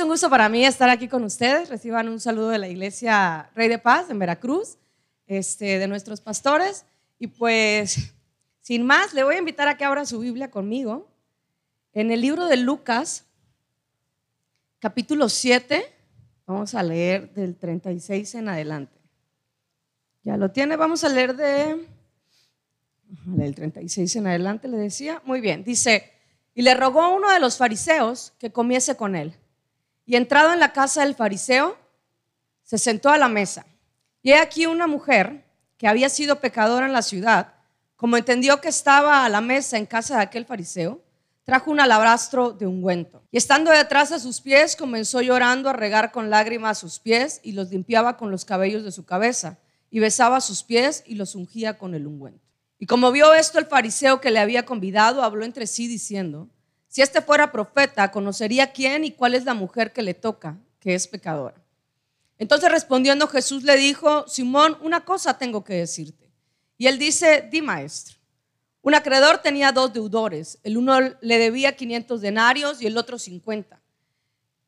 un gusto para mí estar aquí con ustedes. Reciban un saludo de la iglesia Rey de Paz en Veracruz, este, de nuestros pastores. Y pues, sin más, le voy a invitar a que abra su Biblia conmigo en el libro de Lucas, capítulo 7. Vamos a leer del 36 en adelante. ¿Ya lo tiene? Vamos a leer de... Del 36 en adelante le decía. Muy bien, dice, y le rogó uno de los fariseos que comiese con él. Y entrado en la casa del fariseo, se sentó a la mesa. Y he aquí una mujer que había sido pecadora en la ciudad, como entendió que estaba a la mesa en casa de aquel fariseo, trajo un alabastro de ungüento. Y estando detrás de sus pies, comenzó llorando a regar con lágrimas sus pies y los limpiaba con los cabellos de su cabeza, y besaba sus pies y los ungía con el ungüento. Y como vio esto el fariseo que le había convidado, habló entre sí diciendo, si este fuera profeta, conocería quién y cuál es la mujer que le toca, que es pecadora. Entonces respondiendo Jesús le dijo, Simón, una cosa tengo que decirte. Y él dice, di maestro. Un acreedor tenía dos deudores. El uno le debía 500 denarios y el otro 50.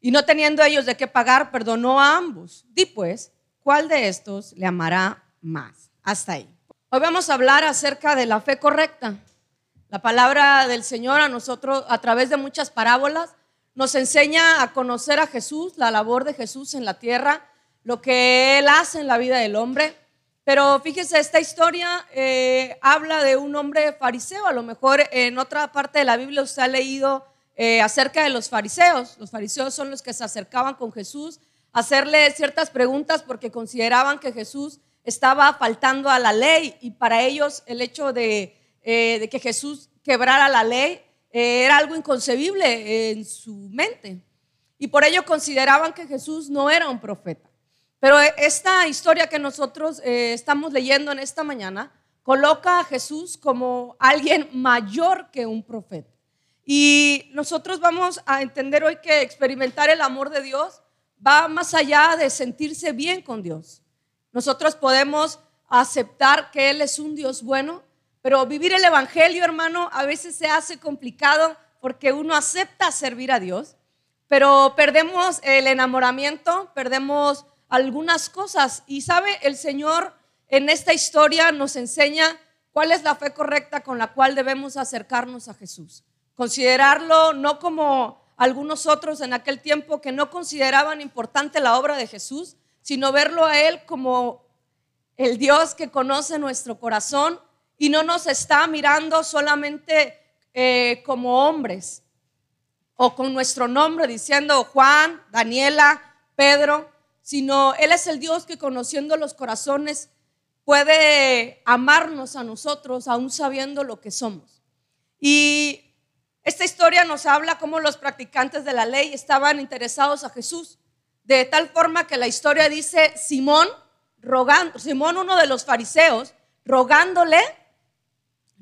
Y no teniendo ellos de qué pagar, perdonó a ambos. Di pues, ¿cuál de estos le amará más? Hasta ahí. Hoy vamos a hablar acerca de la fe correcta. La palabra del Señor a nosotros, a través de muchas parábolas, nos enseña a conocer a Jesús, la labor de Jesús en la tierra, lo que Él hace en la vida del hombre. Pero fíjese, esta historia eh, habla de un hombre fariseo. A lo mejor en otra parte de la Biblia usted ha leído eh, acerca de los fariseos. Los fariseos son los que se acercaban con Jesús a hacerle ciertas preguntas porque consideraban que Jesús estaba faltando a la ley y para ellos el hecho de eh, de que Jesús quebrara la ley eh, era algo inconcebible en su mente. Y por ello consideraban que Jesús no era un profeta. Pero esta historia que nosotros eh, estamos leyendo en esta mañana coloca a Jesús como alguien mayor que un profeta. Y nosotros vamos a entender hoy que experimentar el amor de Dios va más allá de sentirse bien con Dios. Nosotros podemos aceptar que Él es un Dios bueno, pero vivir el Evangelio, hermano, a veces se hace complicado porque uno acepta servir a Dios, pero perdemos el enamoramiento, perdemos algunas cosas. Y sabe, el Señor en esta historia nos enseña cuál es la fe correcta con la cual debemos acercarnos a Jesús. Considerarlo no como algunos otros en aquel tiempo que no consideraban importante la obra de Jesús, sino verlo a Él como el Dios que conoce nuestro corazón y no nos está mirando solamente eh, como hombres o con nuestro nombre diciendo Juan, Daniela, Pedro, sino Él es el Dios que conociendo los corazones puede amarnos a nosotros aún sabiendo lo que somos. Y esta historia nos habla cómo los practicantes de la ley estaban interesados a Jesús, de tal forma que la historia dice Simón rogando, Simón uno de los fariseos, rogándole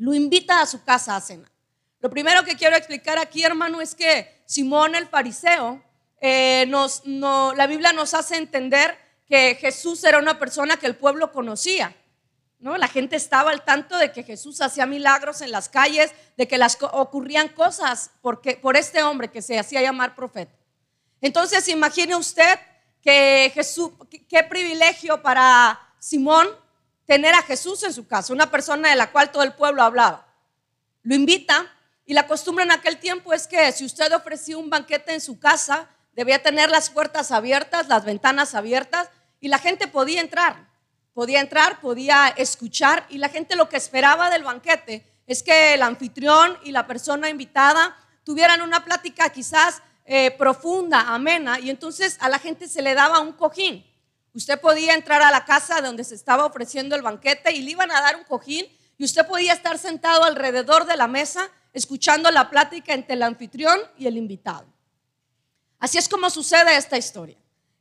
lo invita a su casa a cena. Lo primero que quiero explicar aquí, hermano, es que Simón el fariseo, eh, nos, la Biblia nos hace entender que Jesús era una persona que el pueblo conocía. ¿no? La gente estaba al tanto de que Jesús hacía milagros en las calles, de que las, ocurrían cosas porque, por este hombre que se hacía llamar profeta. Entonces, imagine usted que Jesús, qué privilegio para Simón tener a Jesús en su casa, una persona de la cual todo el pueblo hablaba. Lo invita y la costumbre en aquel tiempo es que si usted ofrecía un banquete en su casa, debía tener las puertas abiertas, las ventanas abiertas y la gente podía entrar. Podía entrar, podía escuchar y la gente lo que esperaba del banquete es que el anfitrión y la persona invitada tuvieran una plática quizás eh, profunda, amena, y entonces a la gente se le daba un cojín. Usted podía entrar a la casa donde se estaba ofreciendo el banquete y le iban a dar un cojín y usted podía estar sentado alrededor de la mesa escuchando la plática entre el anfitrión y el invitado. Así es como sucede esta historia.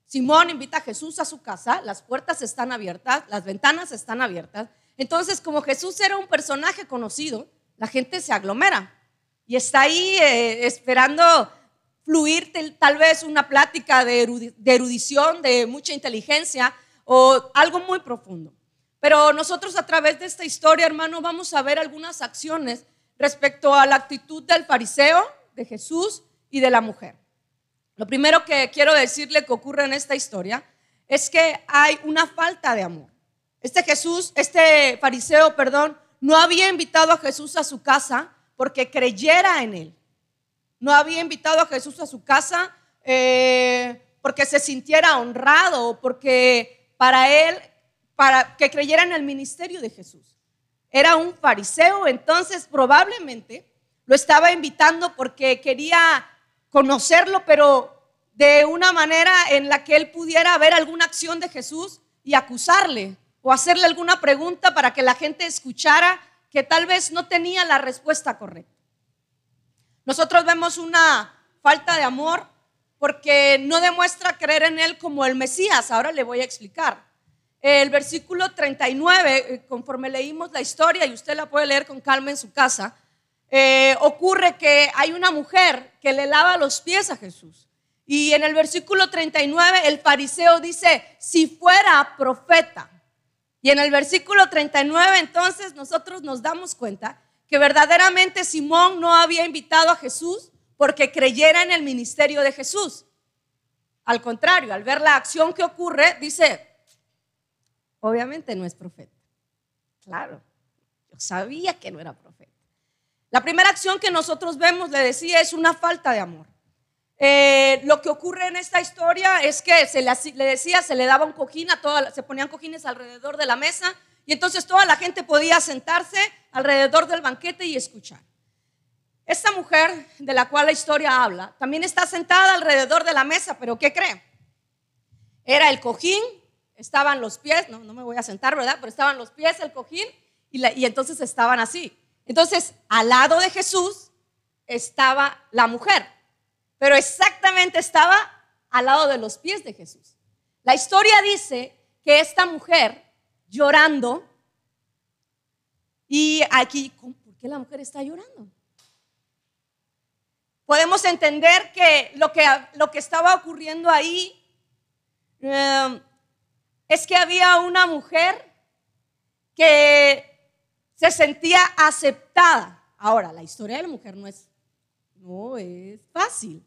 Simón invita a Jesús a su casa, las puertas están abiertas, las ventanas están abiertas. Entonces, como Jesús era un personaje conocido, la gente se aglomera y está ahí eh, esperando fluir tal vez una plática de erudición, de mucha inteligencia o algo muy profundo. Pero nosotros a través de esta historia, hermano, vamos a ver algunas acciones respecto a la actitud del fariseo, de Jesús y de la mujer. Lo primero que quiero decirle que ocurre en esta historia es que hay una falta de amor. Este Jesús, este fariseo, perdón, no había invitado a Jesús a su casa porque creyera en él. No había invitado a Jesús a su casa eh, porque se sintiera honrado porque para él, para que creyera en el ministerio de Jesús. Era un fariseo, entonces probablemente lo estaba invitando porque quería conocerlo, pero de una manera en la que él pudiera ver alguna acción de Jesús y acusarle o hacerle alguna pregunta para que la gente escuchara que tal vez no tenía la respuesta correcta. Nosotros vemos una falta de amor porque no demuestra creer en Él como el Mesías. Ahora le voy a explicar. El versículo 39, eh, conforme leímos la historia, y usted la puede leer con calma en su casa, eh, ocurre que hay una mujer que le lava los pies a Jesús. Y en el versículo 39 el fariseo dice, si fuera profeta. Y en el versículo 39 entonces nosotros nos damos cuenta que verdaderamente Simón no había invitado a Jesús porque creyera en el ministerio de Jesús. Al contrario, al ver la acción que ocurre, dice, obviamente no es profeta. Claro, yo sabía que no era profeta. La primera acción que nosotros vemos, le decía, es una falta de amor. Eh, lo que ocurre en esta historia es que se le, decía, se le daba un cojín a toda, se ponían cojines alrededor de la mesa y entonces toda la gente podía sentarse alrededor del banquete y escuchar. Esta mujer de la cual la historia habla también está sentada alrededor de la mesa, pero ¿qué cree? Era el cojín, estaban los pies, no, no me voy a sentar, ¿verdad? Pero estaban los pies, el cojín, y, y entonces estaban así. Entonces, al lado de Jesús estaba la mujer pero exactamente estaba al lado de los pies de Jesús. La historia dice que esta mujer llorando, y aquí, ¿por qué la mujer está llorando? Podemos entender que lo que, lo que estaba ocurriendo ahí eh, es que había una mujer que se sentía aceptada. Ahora, la historia de la mujer no es, no es fácil.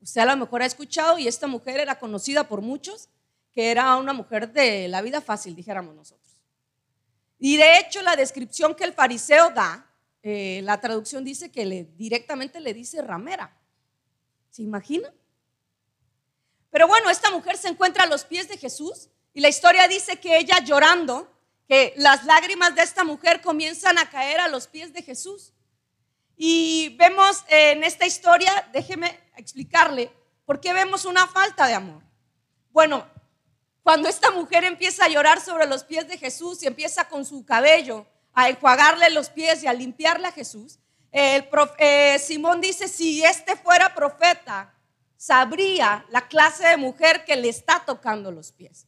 Usted a lo mejor ha escuchado y esta mujer era conocida por muchos que era una mujer de la vida fácil, dijéramos nosotros. Y de hecho la descripción que el fariseo da, eh, la traducción dice que le, directamente le dice ramera. ¿Se imagina? Pero bueno, esta mujer se encuentra a los pies de Jesús y la historia dice que ella llorando, que las lágrimas de esta mujer comienzan a caer a los pies de Jesús. Y vemos en esta historia, déjeme explicarle, por qué vemos una falta de amor. Bueno, cuando esta mujer empieza a llorar sobre los pies de Jesús y empieza con su cabello a enjuagarle los pies y a limpiarle a Jesús, eh, Simón dice, si este fuera profeta, sabría la clase de mujer que le está tocando los pies.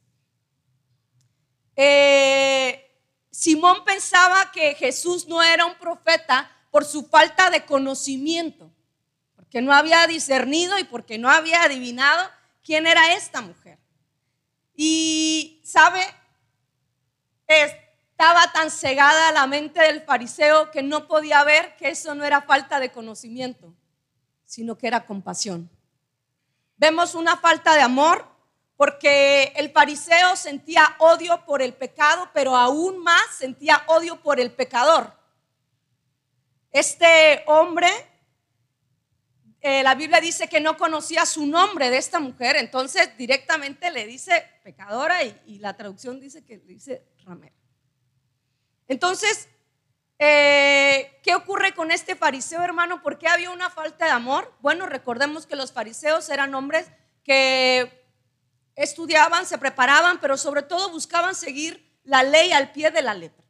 Eh, Simón pensaba que Jesús no era un profeta por su falta de conocimiento, porque no había discernido y porque no había adivinado quién era esta mujer. Y, ¿sabe? Estaba tan cegada la mente del fariseo que no podía ver que eso no era falta de conocimiento, sino que era compasión. Vemos una falta de amor porque el fariseo sentía odio por el pecado, pero aún más sentía odio por el pecador. Este hombre, eh, la Biblia dice que no conocía su nombre de esta mujer, entonces directamente le dice pecadora y, la traducción dice que le dice ramera. Entonces, eh, ¿qué ocurre con este fariseo, hermano? ¿Por qué había una falta de amor? Bueno, recordemos que los fariseos eran hombres que estudiaban, se preparaban, pero sobre todo buscaban seguir la ley al pie de la letra.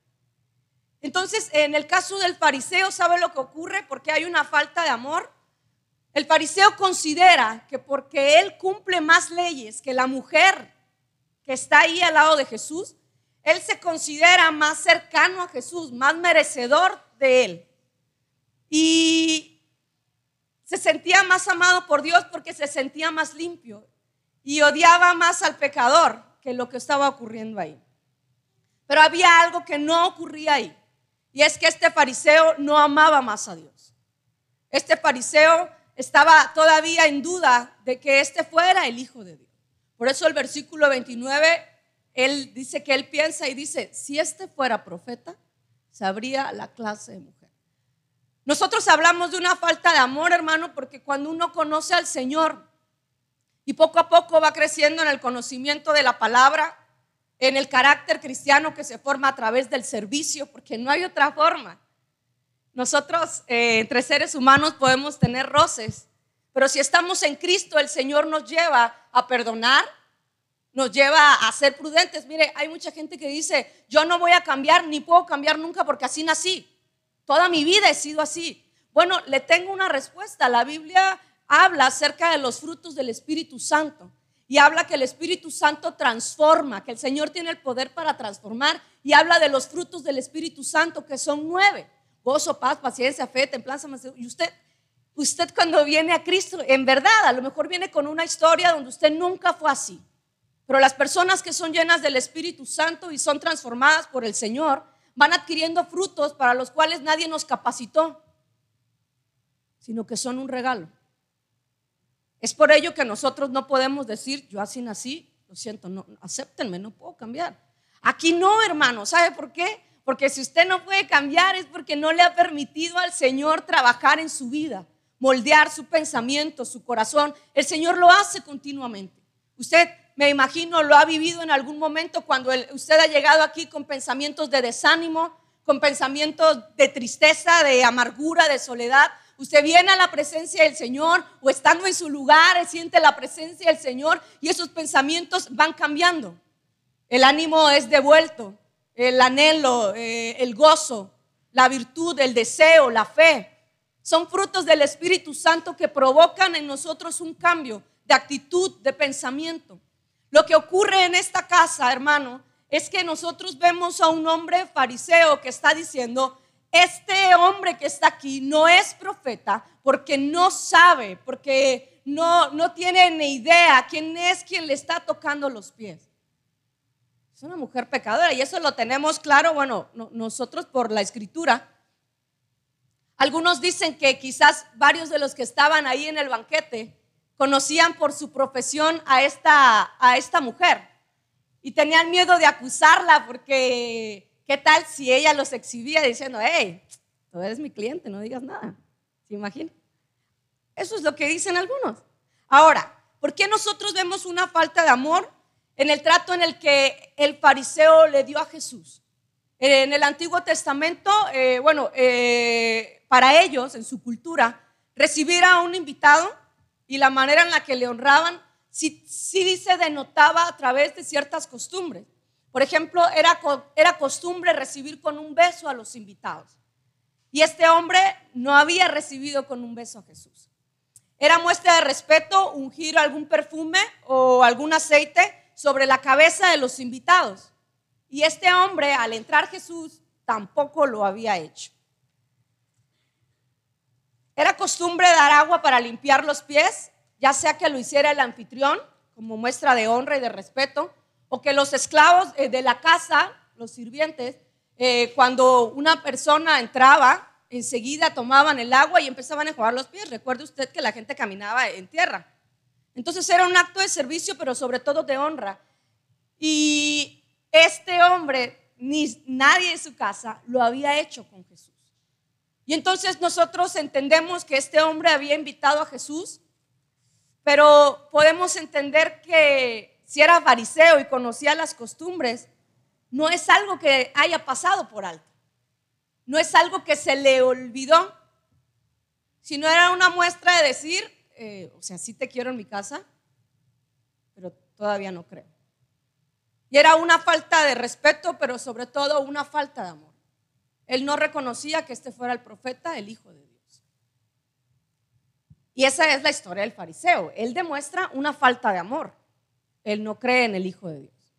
Entonces, en el caso del fariseo, ¿sabe lo que ocurre? Porque hay una falta de amor. El fariseo considera que porque él cumple más leyes que la mujer que está ahí al lado de Jesús, él se considera más cercano a Jesús, más merecedor de él. Y se sentía más amado por Dios porque se sentía más limpio y odiaba más al pecador que lo que estaba ocurriendo ahí. Pero había algo que no ocurría ahí. Y es que este fariseo no amaba más a Dios. Este fariseo estaba todavía en duda de que este fuera el Hijo de Dios. Por eso el versículo 29, él dice que él piensa y dice, si este fuera profeta, sabría la clase de mujer. Nosotros hablamos de una falta de amor, hermano, porque cuando uno conoce al Señor y poco a poco va creciendo en el conocimiento de la palabra, en el carácter cristiano que se forma a través del servicio, porque no hay otra forma. Nosotros, eh, entre seres humanos, podemos tener roces, pero si estamos en Cristo, el Señor nos lleva a perdonar, nos lleva a ser prudentes. Mire, hay mucha gente que dice, yo no voy a cambiar ni puedo cambiar nunca porque así nací. Toda mi vida he sido así. Bueno, le tengo una respuesta. La Biblia habla acerca de los frutos del Espíritu Santo y habla que el Espíritu Santo transforma, que el Señor tiene el poder para transformar y habla de los frutos del Espíritu Santo que son nueve. Gozo, paz, paciencia, fe, templanza, y usted usted cuando viene a Cristo, en verdad, a lo mejor viene con una historia donde usted nunca fue así. Pero las personas que son llenas del Espíritu Santo y son transformadas por el Señor, van adquiriendo frutos para los cuales nadie nos capacitó, sino que son un regalo. Es por ello que nosotros no podemos decir, yo así nací, lo siento, no, acéptenme, no puedo cambiar. Aquí no, hermano, ¿sabe por qué? Porque si usted no puede cambiar es porque no le ha permitido al Señor trabajar en su vida, moldear su pensamiento, su corazón. El Señor lo hace continuamente. Usted me imagino, lo ha vivido en algún momento cuando usted ha llegado aquí con pensamientos de desánimo, con pensamientos de tristeza, de amargura, de soledad. Usted viene a la presencia del Señor o estando en su lugar, siente la presencia del Señor y esos pensamientos van cambiando. El ánimo es devuelto, el anhelo, eh, el gozo, la virtud, el deseo, la fe. Son frutos del Espíritu Santo que provocan en nosotros un cambio de actitud, de pensamiento. Lo que ocurre en esta casa, hermano, es que nosotros vemos a un hombre fariseo que está diciendo, este hombre que está aquí no es profeta porque no sabe, porque no, no tiene ni idea quién es quien le está tocando los pies. Es una mujer pecadora y eso lo tenemos claro, bueno, nosotros por la escritura. Algunos dicen que quizás varios de los que estaban ahí en el banquete conocían por su profesión a esta, a esta mujer y tenían miedo de acusarla porque qué tal si ella los exhibía diciendo, hey, tú eres mi cliente, no digas nada. ¿Se imagina? Eso es lo que dicen algunos. Ahora, ¿por qué nosotros vemos una falta de amor en el trato en el que el fariseo le dio a Jesús? En el Antiguo Testamento, eh, bueno, eh, para ellos, en su cultura, recibir a un invitado y la manera en la que le honraban, sí, sí se denotaba a través de ciertas costumbres. Por ejemplo, era, era costumbre recibir con un beso a los invitados. Y este hombre no había recibido con un beso a Jesús. Era muestra de respeto ungir algún perfume o algún aceite sobre la cabeza de los invitados. Y este hombre, al entrar Jesús, tampoco lo había hecho. Era costumbre dar agua para limpiar los pies, ya sea que lo hiciera el anfitrión como muestra de honra y de respeto, o que los esclavos eh, de la casa, los sirvientes, eh, cuando una persona entraba, enseguida tomaban el agua y empezaban a enjuagar los pies. Recuerde usted que la gente caminaba en tierra. Entonces era un acto de servicio, pero sobre todo de honra. Y este hombre, ni nadie en su casa, lo había hecho con Jesús. Y entonces nosotros entendemos que este hombre había invitado a Jesús, pero podemos entender que si era fariseo y conocía las costumbres, no es algo que haya pasado por alto, no es algo que se le olvidó, sino era una muestra de decir, eh, o sea, sí te quiero en mi casa, pero todavía no creo. Y era una falta de respeto, pero sobre todo una falta de amor. Él no reconocía que este fuera el profeta, el Hijo de Dios. Y esa es la historia del fariseo. Él demuestra una falta de amor. Él no cree en el Hijo de Dios.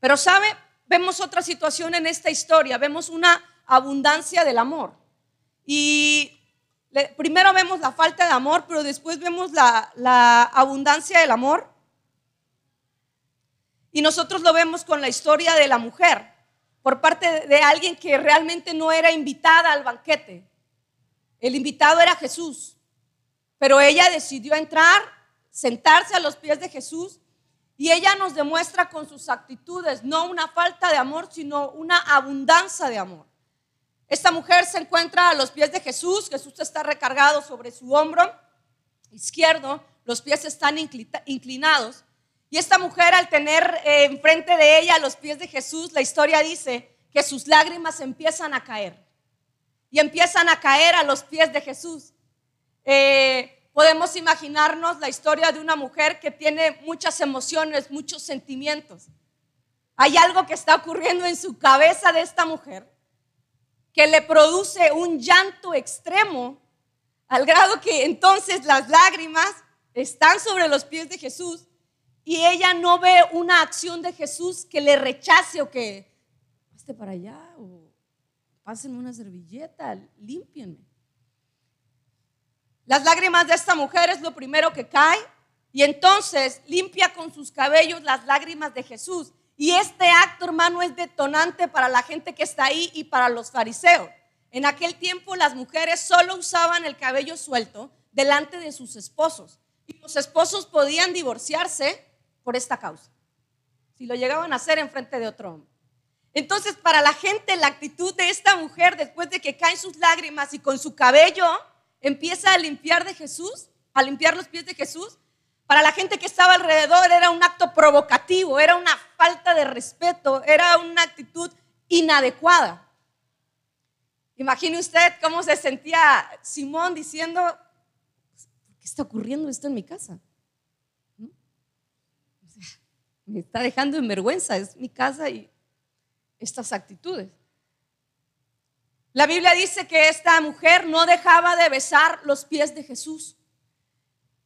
Pero sabe, vemos otra situación en esta historia. Vemos una abundancia del amor. Y primero vemos la falta de amor, pero después vemos la, abundancia del amor. Y nosotros lo vemos con la historia de la mujer por parte de alguien que realmente no era invitada al banquete. El invitado era Jesús. pero ella decidió entrar, sentarse a los pies de Jesús y ella nos demuestra con sus actitudes no una falta de amor, sino una abundancia de amor. Esta mujer se encuentra a los pies de Jesús, Jesús está recargado sobre su hombro izquierdo, los pies están inclinados. Y esta mujer al tener eh, enfrente de ella los pies de Jesús, la historia dice que sus lágrimas empiezan a caer. Y empiezan a caer a los pies de Jesús. Eh, podemos imaginarnos la historia de una mujer que tiene muchas emociones, muchos sentimientos. Hay algo que está ocurriendo en su cabeza de esta mujer que le produce un llanto extremo al grado que entonces las lágrimas están sobre los pies de Jesús y ella no ve una acción de Jesús que le rechace o que paste para allá o pasen una servilleta, límpienme. Las lágrimas de esta mujer es lo primero que cae y entonces limpia con sus cabellos las lágrimas de Jesús. Y este acto, hermano, es detonante para la gente que está ahí y para los fariseos. En aquel tiempo las mujeres solo usaban el cabello suelto delante de sus esposos. Y los esposos podían divorciarse por esta causa. Si lo llegaban a hacer en frente de otro hombre. Entonces, para la gente, la actitud de esta mujer, después de que caen sus lágrimas y con su cabello empieza a limpiar de Jesús, a limpiar los pies de Jesús, para la gente que estaba alrededor era un acto provocativo, era una falta de respeto, era una actitud inadecuada. Imagine usted cómo se sentía Simón diciendo, ¿qué está ocurriendo esto en mi casa? me está dejando en vergüenza, es mi casa y estas actitudes. La Biblia dice que esta mujer no dejaba de besar los pies de Jesús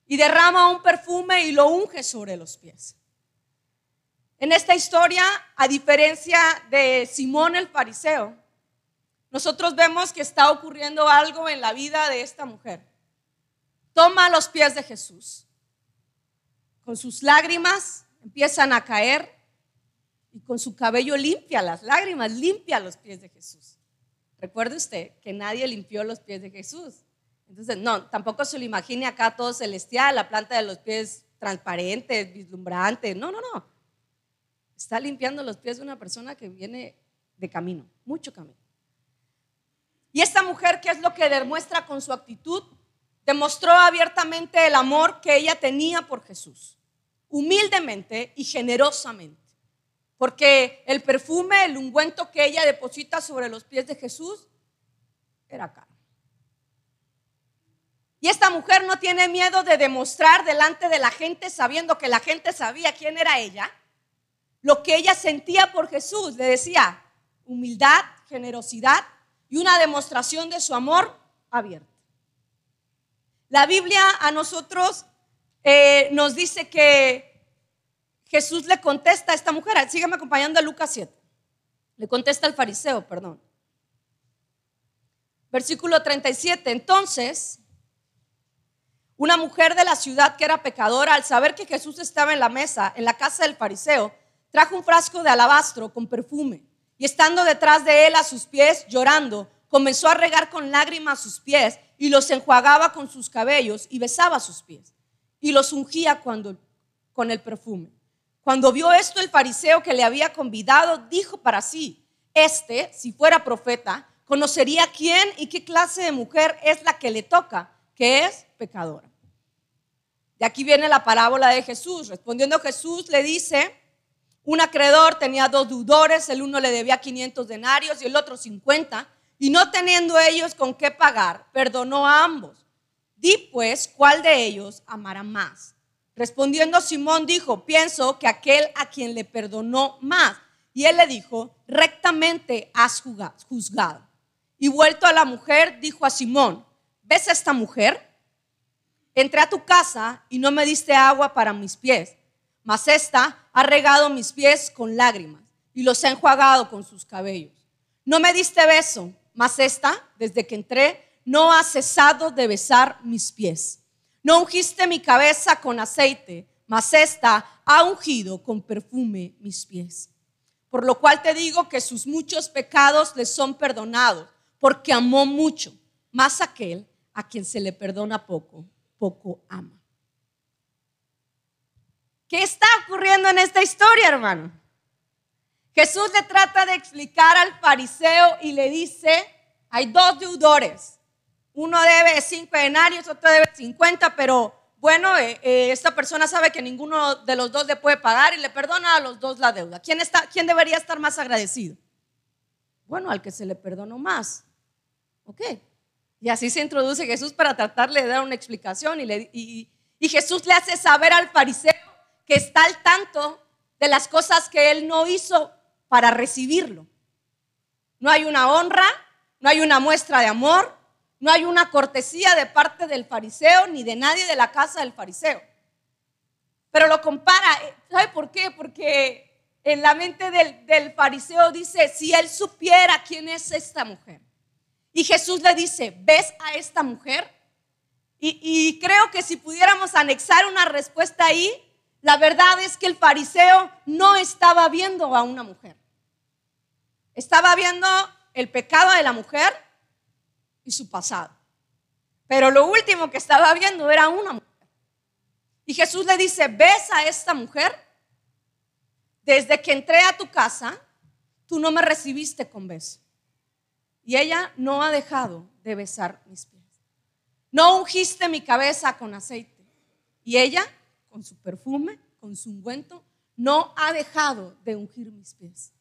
y derrama un perfume y lo unge sobre los pies. En esta historia, a diferencia de Simón el fariseo, nosotros vemos que está ocurriendo algo en la vida de esta mujer. Toma los pies de Jesús. Con sus lágrimas empiezan a caer y con su cabello limpia las lágrimas, limpia los pies de Jesús. Recuerde usted que nadie limpió los pies de Jesús. Entonces, no, tampoco se lo imagine acá todo celestial, la planta de los pies transparentes, vislumbrante. No, no, no. Está limpiando los pies de una persona que viene de camino, mucho camino. Y esta mujer, ¿qué es lo que demuestra con su actitud? Demostró abiertamente el amor que ella tenía por Jesús, humildemente y generosamente. Porque el perfume, el ungüento que ella deposita sobre los pies de Jesús era caro. Y esta mujer no tiene miedo de demostrar delante de la gente, sabiendo que la gente sabía quién era ella, lo que ella sentía por Jesús. Le decía humildad, generosidad y una demostración de su amor abierto. La Biblia a nosotros eh, nos dice que Jesús le contesta a esta mujer, sígueme acompañando a Lucas 7. Le contesta al fariseo, perdón. Versículo 37. Entonces, una mujer de la ciudad que era pecadora, al saber que Jesús estaba en la mesa, en la casa del fariseo, trajo un frasco de alabastro con perfume y estando detrás de él a sus pies, llorando, comenzó a regar con lágrimas sus pies y los enjuagaba con sus cabellos y besaba sus pies y los ungía con el perfume. Cuando vio esto el fariseo que le había convidado, dijo para sí, este, si fuera profeta, conocería quién y qué clase de mujer es la que le toca, que es pecadora. De aquí viene la parábola de Jesús. Respondiendo Jesús le dice, un acreedor tenía dos deudores, el uno le debía 500 denarios y el otro 50, y no teniendo ellos con qué pagar, perdonó a ambos. Di pues, ¿cuál de ellos amará más? Respondiendo Simón dijo, pienso que aquel a quien le perdonó más. Y él le dijo, rectamente has juzgado. Y vuelto a la mujer, dijo a Simón, ¿ves a esta mujer? Entré a tu casa y no me diste agua para mis pies, mas esta ha regado mis pies con lágrimas y los ha enjuagado con sus cabellos. No me diste beso, mas esta, desde que entré, no ha cesado de besar mis pies. No ungiste mi cabeza con aceite, mas esta ha ungido con perfume mis pies. Por lo cual te digo que sus muchos pecados le son perdonados, porque amó mucho, más aquel a quien se le perdona poco, poco ama. ¿Qué está ocurriendo en esta historia, hermano? Jesús le trata de explicar al fariseo y le dice, hay dos deudores. Uno debe cinco denarios, otro debe cincuenta, pero bueno, eh, eh, esta persona sabe que ninguno de los dos le puede pagar y le perdona a los dos la deuda. ¿Quién, está, quién debería estar más agradecido? Bueno, al que se le perdonó más. ¿Ok? Y así se introduce Jesús para tratarle de dar una explicación y, Jesús le hace saber al fariseo que está al tanto de las cosas que él no hizo para recibirlo. No hay una honra, no hay una muestra de amor, no hay una cortesía de parte del fariseo ni de nadie de la casa del fariseo. Pero lo compara, ¿sabe por qué? Porque en la mente del, fariseo dice, si él supiera quién es esta mujer. Y Jesús le dice, ¿ves a esta mujer? Y, creo que si pudiéramos anexar una respuesta ahí, la verdad es que el fariseo no estaba viendo a una mujer. Estaba viendo el pecado de la mujer y su pasado. Pero lo último que estaba viendo era una mujer. Y Jesús le dice, ¿ves a esta mujer? Desde que entré a tu casa, tú no me recibiste con beso. Y ella no ha dejado de besar mis pies. No ungiste mi cabeza con aceite. Y ella, con su perfume, con su ungüento, no ha dejado de ungir mis pies.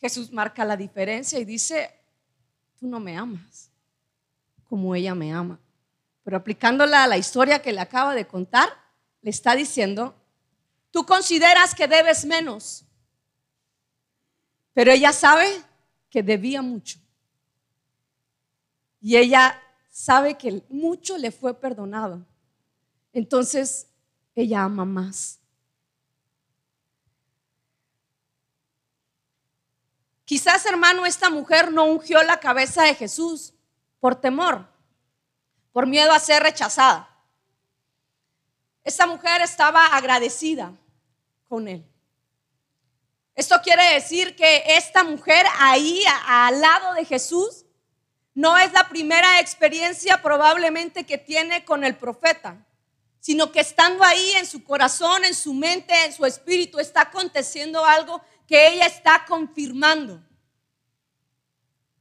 Jesús marca la diferencia y dice, tú no me amas como ella me ama. Pero aplicándola a la historia que le acaba de contar, le está diciendo, tú consideras que debes menos, pero ella sabe que debía mucho. Y ella sabe que mucho le fue perdonado. Entonces, ella ama más. Quizás, hermano, esta mujer no ungió la cabeza de Jesús por temor, por miedo a ser rechazada. Esta mujer estaba agradecida con él. Esto quiere decir que esta mujer ahí al lado de Jesús no es la primera experiencia probablemente que tiene con el profeta, sino que estando ahí en su corazón, en su mente, en su espíritu, está aconteciendo algo que ella está confirmando.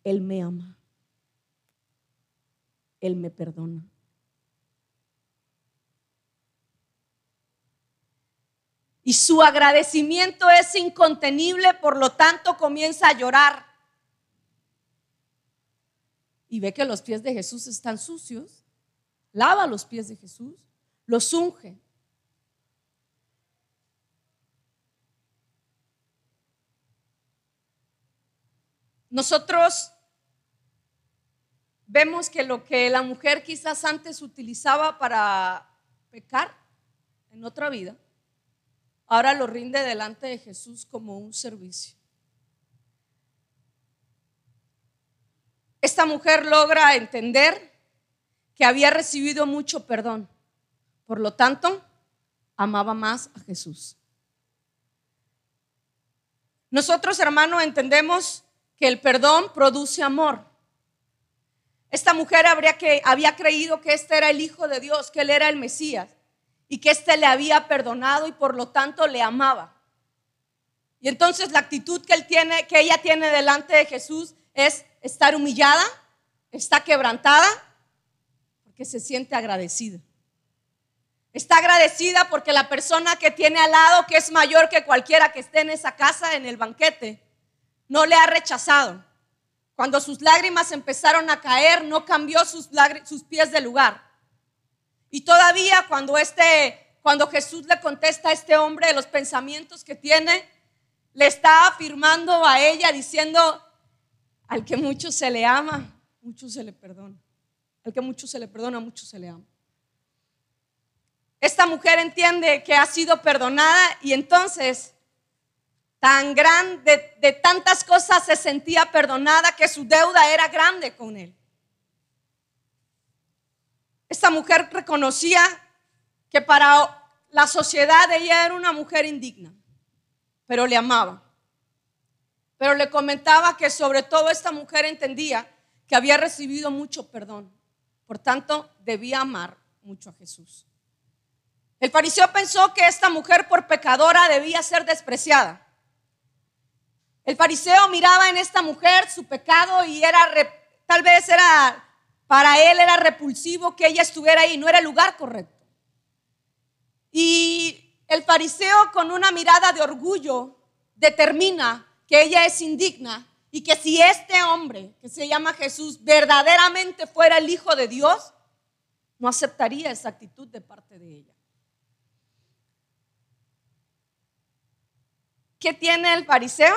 Él me ama. Él me perdona. Y su agradecimiento es incontenible, por lo tanto comienza a llorar. Y ve que los pies de Jesús están sucios. Lava los pies de Jesús, los unge. Nosotros vemos que lo que la mujer quizás antes utilizaba para pecar en otra vida, ahora lo rinde delante de Jesús como un servicio. Esta mujer logra entender que había recibido mucho perdón, por lo tanto, amaba más a Jesús. Nosotros, hermano, entendemos que el perdón produce amor. Esta mujer habría que, había creído que este era el Hijo de Dios, que él era el Mesías y que éste le había perdonado y por lo tanto le amaba. Y entonces la actitud que él tiene, que ella tiene delante de Jesús es estar humillada, está quebrantada, porque se siente agradecida. Está agradecida porque la persona que tiene al lado, que es mayor que cualquiera que esté en esa casa, en el banquete, no le ha rechazado. Cuando sus lágrimas empezaron a caer, no cambió sus, sus pies de lugar. Y todavía cuando, este, cuando Jesús le contesta a este hombre los pensamientos que tiene, le está afirmando a ella diciendo, al que mucho se le ama, mucho se le perdona. Al que mucho se le perdona, mucho se le ama. Esta mujer entiende que ha sido perdonada y entonces tan grande, de, tantas cosas se sentía perdonada que su deuda era grande con él. Esta mujer reconocía que para la sociedad ella era una mujer indigna, pero le amaba. Pero le comentaba que sobre todo esta mujer entendía que había recibido mucho perdón, por tanto debía amar mucho a Jesús. El fariseo pensó que esta mujer por pecadora debía ser despreciada. El fariseo miraba en esta mujer su pecado y era tal vez era para él era repulsivo que ella estuviera ahí, no era el lugar correcto. Y el fariseo con una mirada de orgullo determina que ella es indigna y que si este hombre que se llama Jesús verdaderamente fuera el Hijo de Dios, no aceptaría esa actitud de parte de ella. ¿Qué tiene el fariseo?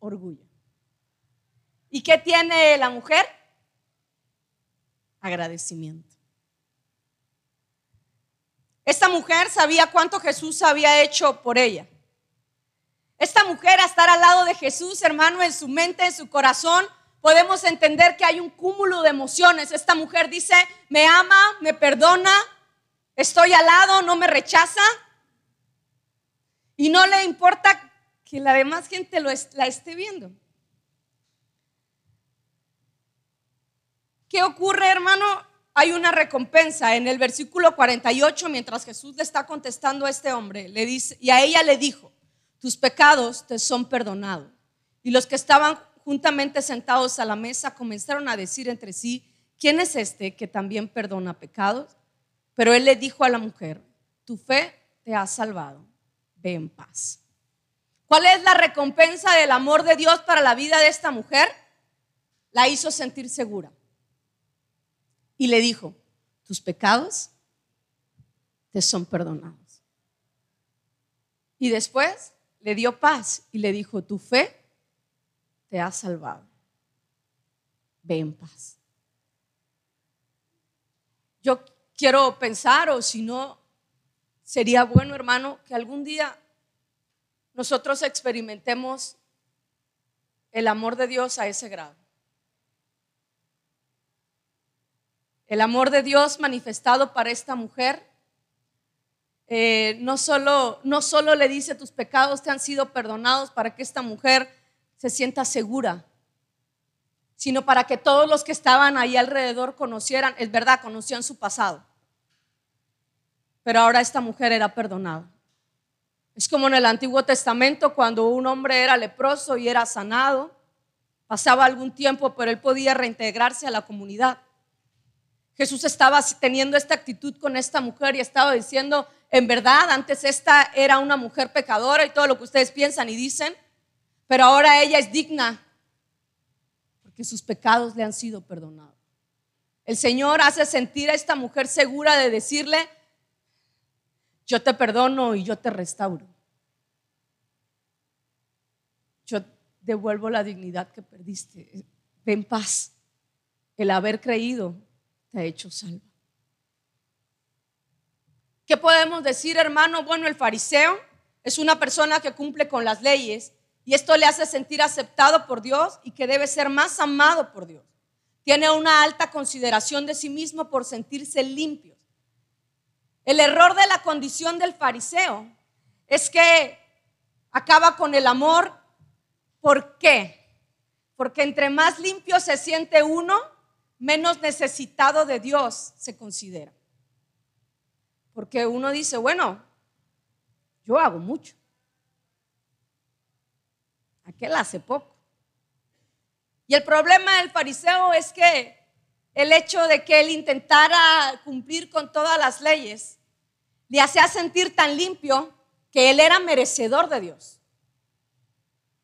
Orgullo. ¿Y qué tiene la mujer? Agradecimiento. Esta mujer sabía cuánto Jesús había hecho por ella. Esta mujer a estar al lado de Jesús, hermano, en su mente, en su corazón, podemos entender que hay un cúmulo de emociones. Esta mujer dice, me ama, me perdona, estoy al lado, no me rechaza. Y no le importa que la demás gente lo la esté viendo. ¿Qué ocurre, hermano? Hay una recompensa en el versículo 48, mientras Jesús le está contestando a este hombre, le dice, y a ella le dijo, tus pecados te son perdonados. Y los que estaban juntamente sentados a la mesa comenzaron a decir entre sí, ¿quién es este que también perdona pecados? Pero él le dijo a la mujer, tu fe te ha salvado, ve en paz. ¿Cuál es la recompensa del amor de Dios para la vida de esta mujer? La hizo sentir segura. Y le dijo, tus pecados te son perdonados. Y después le dio paz y le dijo, tu fe te ha salvado. Ve en paz. Yo quiero pensar, o si no, sería bueno, hermano, que algún día nosotros experimentemos el amor de Dios a ese grado. El amor de Dios manifestado para esta mujer eh, no, solo, no solo le dice tus pecados te han sido perdonados para que esta mujer se sienta segura, sino para que todos los que estaban ahí alrededor conocieran, es verdad, conocían su pasado. Pero ahora esta mujer era perdonada. Es como en el Antiguo Testamento cuando un hombre era leproso y era sanado, pasaba algún tiempo, pero él podía reintegrarse a la comunidad. Jesús estaba teniendo esta actitud con esta mujer y estaba diciendo, en verdad, antes esta era una mujer pecadora y todo lo que ustedes piensan y dicen, pero ahora ella es digna porque sus pecados le han sido perdonados. El Señor hace sentir a esta mujer segura de decirle, yo te perdono y yo te restauro. Yo devuelvo la dignidad que perdiste. Ven paz. El haber creído te ha hecho salvo. ¿Qué podemos decir, hermano? Bueno, el fariseo es una persona que cumple con las leyes y esto le hace sentir aceptado por Dios y que debe ser más amado por Dios. Tiene una alta consideración de sí mismo por sentirse limpio. El error de la condición del fariseo es que acaba con el amor. ¿Por qué? Porque entre más limpio se siente uno, menos necesitado de Dios se considera. Porque uno dice, bueno, yo hago mucho. Aquel hace poco. Y el problema del fariseo es que el hecho de que él intentara cumplir con todas las leyes le hacía sentir tan limpio que él era merecedor de Dios.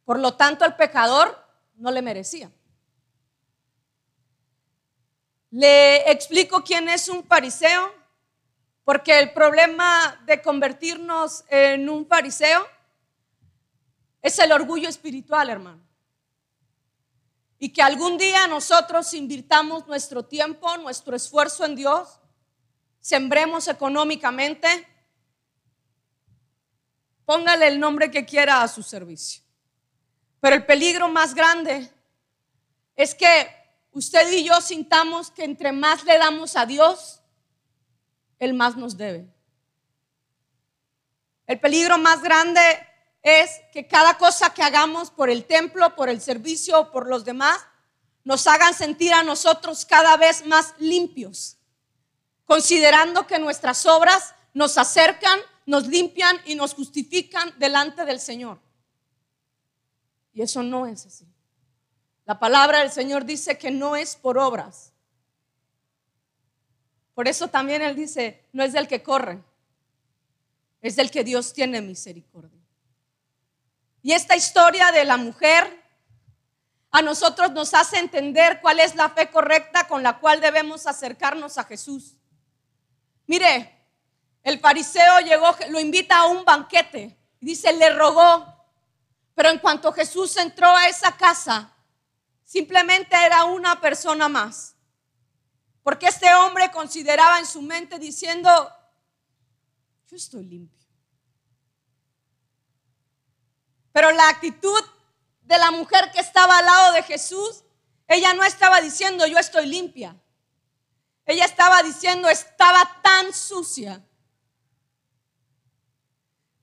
Por lo tanto, el pecador no le merecía. Le explico quién es un fariseo. Porque el problema de convertirnos en un fariseo es el orgullo espiritual, hermano. Y que algún día nosotros invirtamos nuestro tiempo, nuestro esfuerzo en Dios, sembremos económicamente, póngale el nombre que quiera a su servicio. Pero el peligro más grande es que usted y yo sintamos que entre más le damos a Dios, el más nos debe. El peligro más grande es que cada cosa que hagamos por el templo, por el servicio o por los demás, nos hagan sentir a nosotros cada vez más limpios, considerando que nuestras obras nos acercan, nos limpian y nos justifican delante del Señor. Y eso no es así. La palabra del Señor dice que no es por obras. Por eso también Él dice, no es del que corre, es del que Dios tiene misericordia. Y esta historia de la mujer a nosotros nos hace entender cuál es la fe correcta con la cual debemos acercarnos a Jesús. Mire, el fariseo llegó, lo invita a un banquete, dice, le rogó, pero en cuanto Jesús entró a esa casa, simplemente era una persona más. Porque este hombre consideraba en su mente diciendo, yo estoy limpio. Pero la actitud de la mujer que estaba al lado de Jesús, ella no estaba diciendo, yo estoy limpia. Ella estaba diciendo, estaba tan sucia,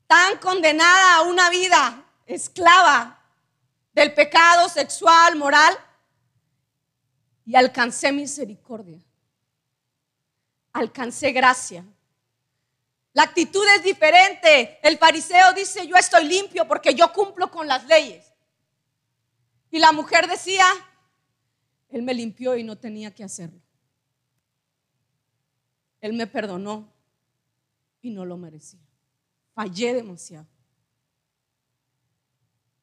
tan condenada a una vida esclava del pecado sexual, moral, y alcancé misericordia. Alcancé gracia. La actitud es diferente. El fariseo dice, yo estoy limpio porque yo cumplo con las leyes. Y la mujer decía, él me limpió y no tenía que hacerlo. Él me perdonó y no lo merecía. Fallé demasiado.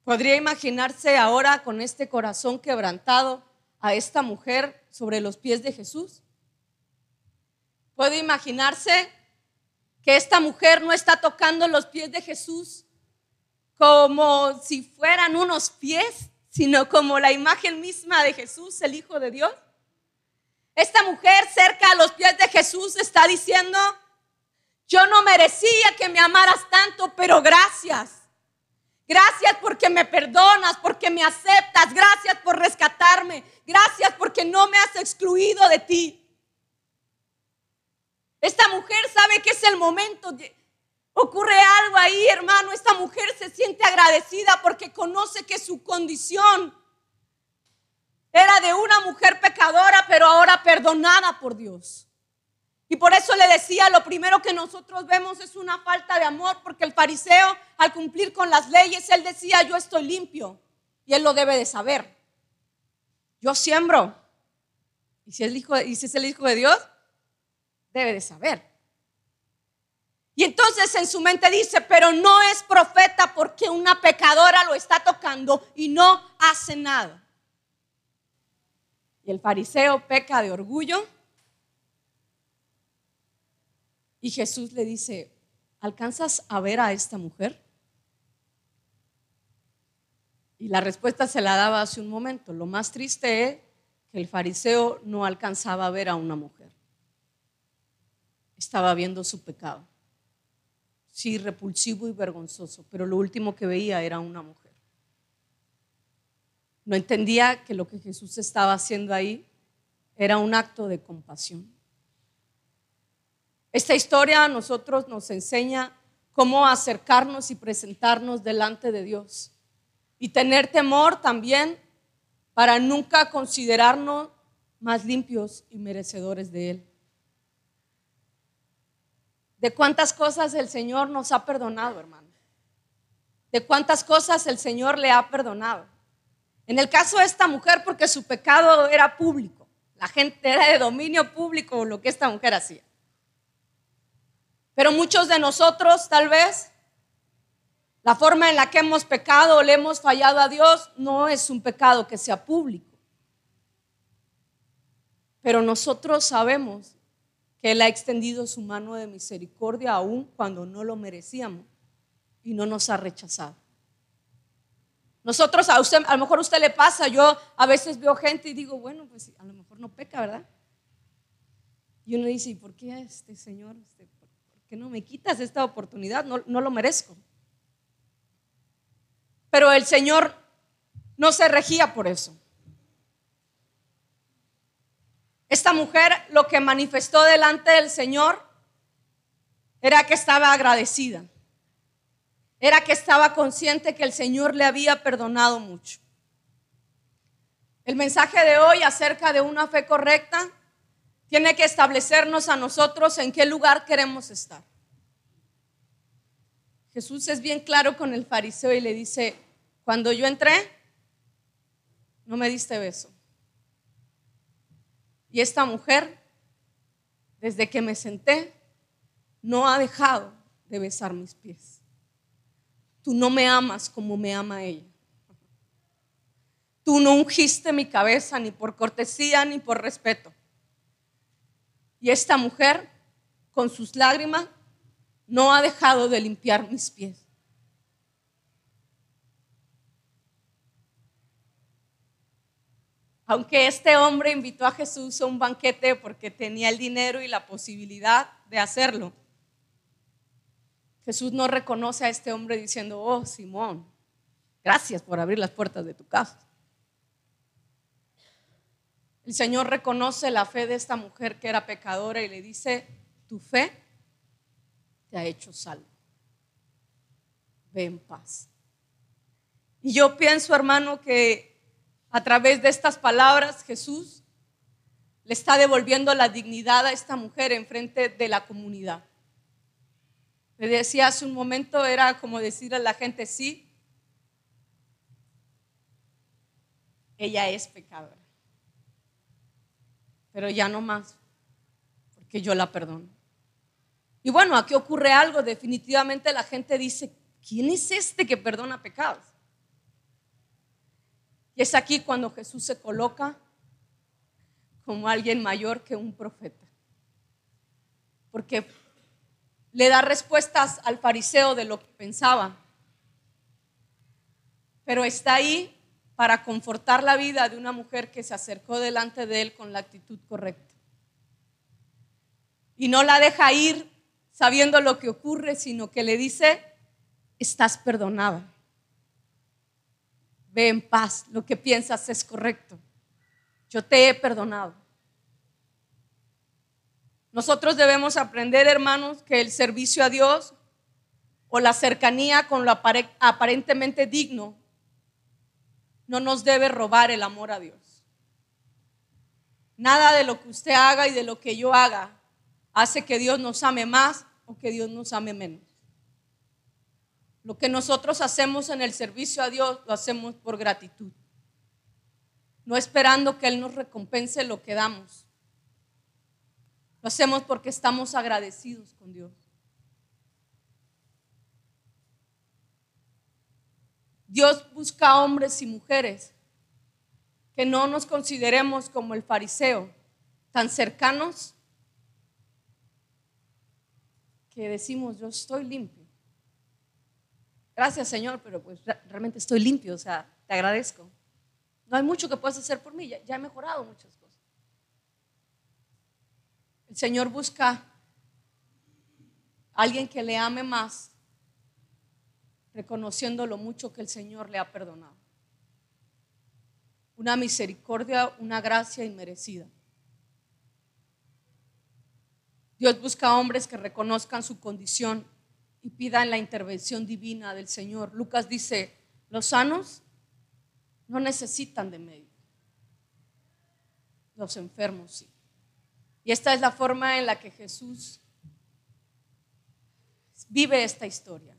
¿Podría imaginarse ahora con este corazón quebrantado a esta mujer sobre los pies de Jesús? ¿Puede imaginarse que esta mujer no está tocando los pies de Jesús como si fueran unos pies, sino como la imagen misma de Jesús, el Hijo de Dios? Esta mujer cerca a los pies de Jesús está diciendo, yo no merecía que me amaras tanto, pero gracias. Gracias porque me perdonas, porque me aceptas. Gracias por rescatarme. Gracias porque no me has excluido de ti. Esta mujer sabe que es el momento. Ocurre algo ahí, hermano. Esta mujer se siente agradecida porque conoce que su condición era de una mujer pecadora, pero ahora perdonada por Dios. Y por eso le decía, lo primero que nosotros vemos es una falta de amor, porque el fariseo, al cumplir con las leyes, él decía, yo estoy limpio. Y él lo debe de saber. Yo siembro. Y si, y si es el hijo de Dios, debe de saber. Y entonces en su mente dice, pero no es profeta porque una pecadora lo está tocando y no hace nada. Y el fariseo peca de orgullo Y Jesús le dice, ¿alcanzas a ver a esta mujer? Y la respuesta se la daba hace un momento. Lo más triste es que el fariseo no alcanzaba a ver a una mujer. Estaba viendo su pecado. Sí, repulsivo y vergonzoso, pero lo último que veía era una mujer. No entendía que lo que Jesús estaba haciendo ahí era un acto de compasión. Esta historia a nosotros nos enseña cómo acercarnos y presentarnos delante de Dios. Y tener temor también para nunca considerarnos más limpios y merecedores de Él. De cuántas cosas el Señor nos ha perdonado, hermano. De cuántas cosas el Señor le ha perdonado. En el caso de esta mujer, porque su pecado era público. La gente era de dominio público lo que esta mujer hacía. Pero muchos de nosotros tal vez la forma en la que hemos pecado o le hemos fallado a Dios no es un pecado que sea público. Pero nosotros sabemos que Él ha extendido su mano de misericordia aún cuando no lo merecíamos y no nos ha rechazado. Nosotros, a, usted, a lo mejor a usted le pasa, yo a veces veo gente y digo, bueno, pues a lo mejor no peca, ¿verdad? Y uno dice, ¿y por qué este Señor? Este, que no me quitas esta oportunidad? No, no lo merezco. Pero el Señor no se regía por eso. Esta mujer lo que manifestó delante del Señor era que estaba agradecida. Era que estaba consciente que el Señor le había perdonado mucho. El mensaje de hoy acerca de una fe correcta tiene que establecernos a nosotros en qué lugar queremos estar. Jesús es bien claro con el fariseo y le dice, cuando yo entré, no me diste beso. Y esta mujer, desde que me senté, no ha dejado de besar mis pies. Tú no me amas como me ama ella. Tú no ungiste mi cabeza ni por cortesía ni por respeto. Y esta mujer, con sus lágrimas, no ha dejado de limpiar mis pies. Aunque este hombre invitó a Jesús a un banquete porque tenía el dinero y la posibilidad de hacerlo, Jesús no reconoce a este hombre diciendo, oh Simón, gracias por abrir las puertas de tu casa. El Señor reconoce la fe de esta mujer que era pecadora y le dice, tu fe te ha hecho salvo. Ve en paz. Y yo pienso, hermano, que a través de estas palabras Jesús le está devolviendo la dignidad a esta mujer en frente de la comunidad. Le decía hace un momento, era como decir a la gente, sí, ella es pecadora, pero ya no más, porque yo la perdono. Y bueno, aquí ocurre algo, definitivamente la gente dice, ¿quién es este que perdona pecados? Y es aquí cuando Jesús se coloca como alguien mayor que un profeta. Porque le da respuestas al fariseo de lo que pensaba. Pero está ahí para confortar la vida de una mujer que se acercó delante de él con la actitud correcta. Y no la deja ir sabiendo lo que ocurre, sino que le dice, estás perdonada. Ve en paz, lo que piensas es correcto. Yo te he perdonado. Nosotros debemos aprender, hermanos, que el servicio a Dios o la cercanía con lo aparentemente digno no nos debe robar el amor a Dios. Nada de lo que usted haga y de lo que yo haga hace que Dios nos ame más o que Dios nos ame menos. Lo que nosotros hacemos en el servicio a Dios lo hacemos por gratitud, no esperando que Él nos recompense lo que damos lo hacemos porque estamos agradecidos con Dios. Dios busca hombres y mujeres que no nos consideremos como el fariseo, tan cercanos que decimos, yo estoy limpio. Gracias Señor, pero pues realmente estoy limpio, o sea, te agradezco. No hay mucho que puedas hacer por mí, ya, ya he mejorado muchas cosas. El Señor busca a alguien que le ame más, reconociendo lo mucho que el Señor le ha perdonado. Una misericordia, una gracia inmerecida. Dios busca hombres que reconozcan su condición y pidan la intervención divina del Señor. Lucas dice, los sanos no necesitan de médico, los enfermos sí. Y esta es la forma en la que Jesús vive esta historia.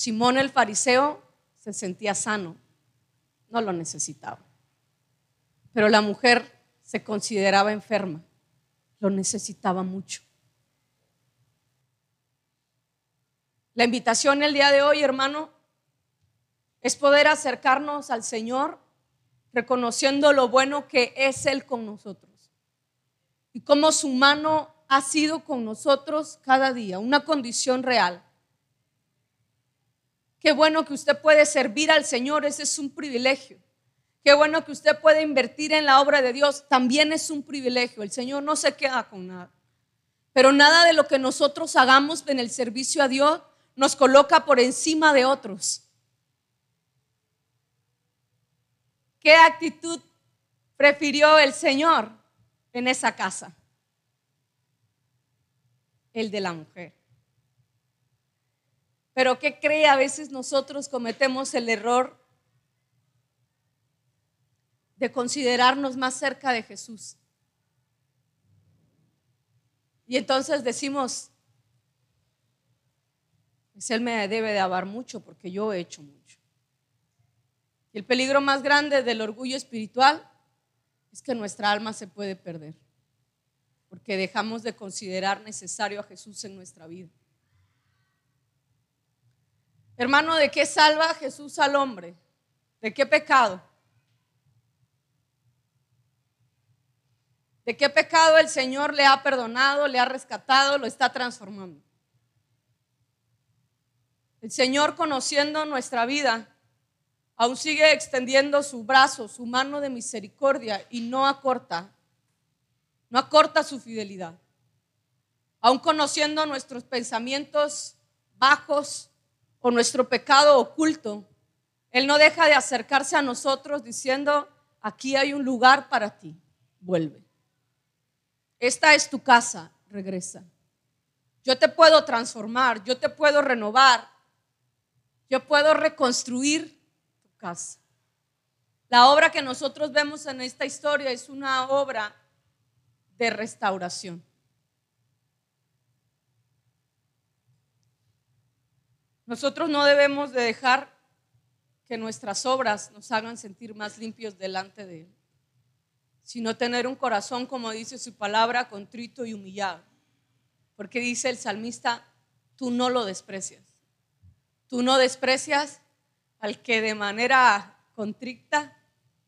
Simón el fariseo se sentía sano, no lo necesitaba. Pero la mujer se consideraba enferma, lo necesitaba mucho. La invitación el día de hoy, hermano, es poder acercarnos al Señor reconociendo lo bueno que es Él con nosotros y cómo su mano ha sido con nosotros cada día, una condición real. Qué bueno que usted puede servir al Señor, ese es un privilegio. Qué bueno que usted puede invertir en la obra de Dios, también es un privilegio. El Señor no se queda con nada. Pero nada de lo que nosotros hagamos en el servicio a Dios nos coloca por encima de otros. ¿Qué actitud prefirió el Señor? en esa casa? El de la mujer. Pero ¿qué cree? A veces nosotros cometemos el error de considerarnos más cerca de Jesús. Y entonces decimos, pues Él me debe de amar mucho porque yo he hecho mucho. Y el peligro más grande del orgullo espiritual es que nuestra alma se puede perder, porque dejamos de considerar necesario a Jesús en nuestra vida. Hermano, ¿de qué salva Jesús al hombre? ¿De qué pecado? ¿De qué pecado el Señor le ha perdonado, le ha rescatado, lo está transformando? El Señor conociendo nuestra vida, aún sigue extendiendo su brazo, su mano de misericordia y no acorta, no acorta su fidelidad. Aún conociendo nuestros pensamientos bajos o nuestro pecado oculto, Él no deja de acercarse a nosotros diciendo, aquí hay un lugar para ti, vuelve. Esta es tu casa, regresa. Yo te puedo transformar, yo te puedo renovar, yo puedo reconstruir tu casa. La obra que nosotros vemos en esta historia es una obra de restauración. Nosotros no debemos de dejar que nuestras obras nos hagan sentir más limpios delante de Él sino tener un corazón, como dice su palabra, contrito y humillado. Porque dice el salmista, tú no lo desprecias. Tú no desprecias al que de manera contrita,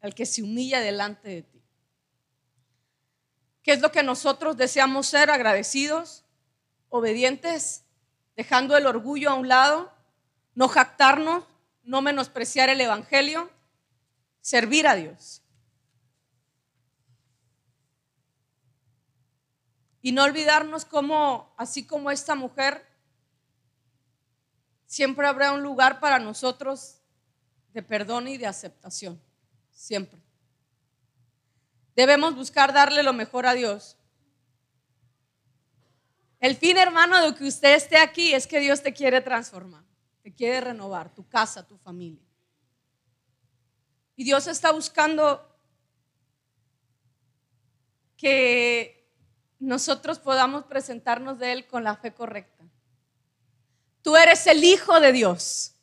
al que se humilla delante de ti. ¿Qué es lo que nosotros deseamos ser? Agradecidos, obedientes, dejando el orgullo a un lado, no jactarnos, no menospreciar el Evangelio, servir a Dios. Y no olvidarnos cómo, así como esta mujer, siempre habrá un lugar para nosotros de perdón y de aceptación. Siempre. Debemos buscar darle lo mejor a Dios. El fin, hermano, de que usted esté aquí es que Dios te quiere transformar, te quiere renovar, tu casa, tu familia. Y Dios está buscando que nosotros podamos presentarnos de Él con la fe correcta. Tú eres el Hijo de Dios.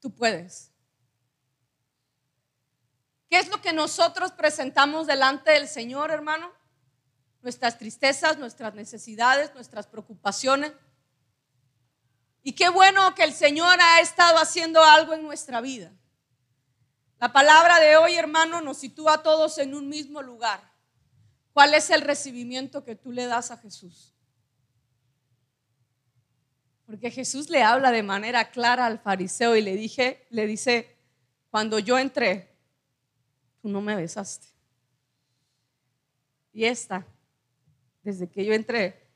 Tú puedes. ¿Qué es lo que nosotros presentamos delante del Señor, hermano? Nuestras tristezas, nuestras necesidades, nuestras preocupaciones. Y qué bueno que el Señor ha estado haciendo algo en nuestra vida. La palabra de hoy, hermano, nos sitúa a todos en un mismo lugar. ¿Cuál es el recibimiento que tú le das a Jesús? Porque Jesús le habla de manera clara al fariseo y le dije, le dice, cuando yo entré, tú no me besaste. Y esta, desde que yo entré,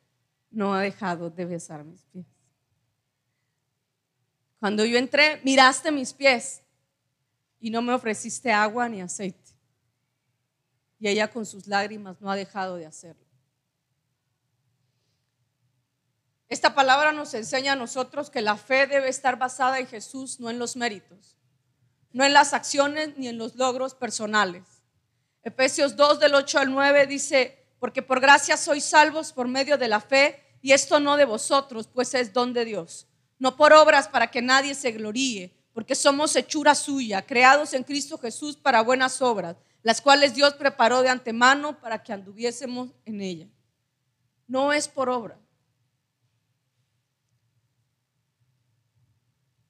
no ha dejado de besar mis pies. Cuando yo entré, miraste mis pies y no me ofreciste agua ni aceite y ella con sus lágrimas no ha dejado de hacerlo. Esta palabra nos enseña a nosotros que la fe debe estar basada en Jesús, no en los méritos, no en las acciones ni en los logros personales. Efesios 2 del 8 al 9 dice, porque por gracia sois salvos por medio de la fe, y esto no de vosotros, pues es don de Dios, no por obras para que nadie se gloríe, porque somos hechura suya, creados en Cristo Jesús para buenas obras las cuales Dios preparó de antemano para que anduviésemos en ella. No es por obra.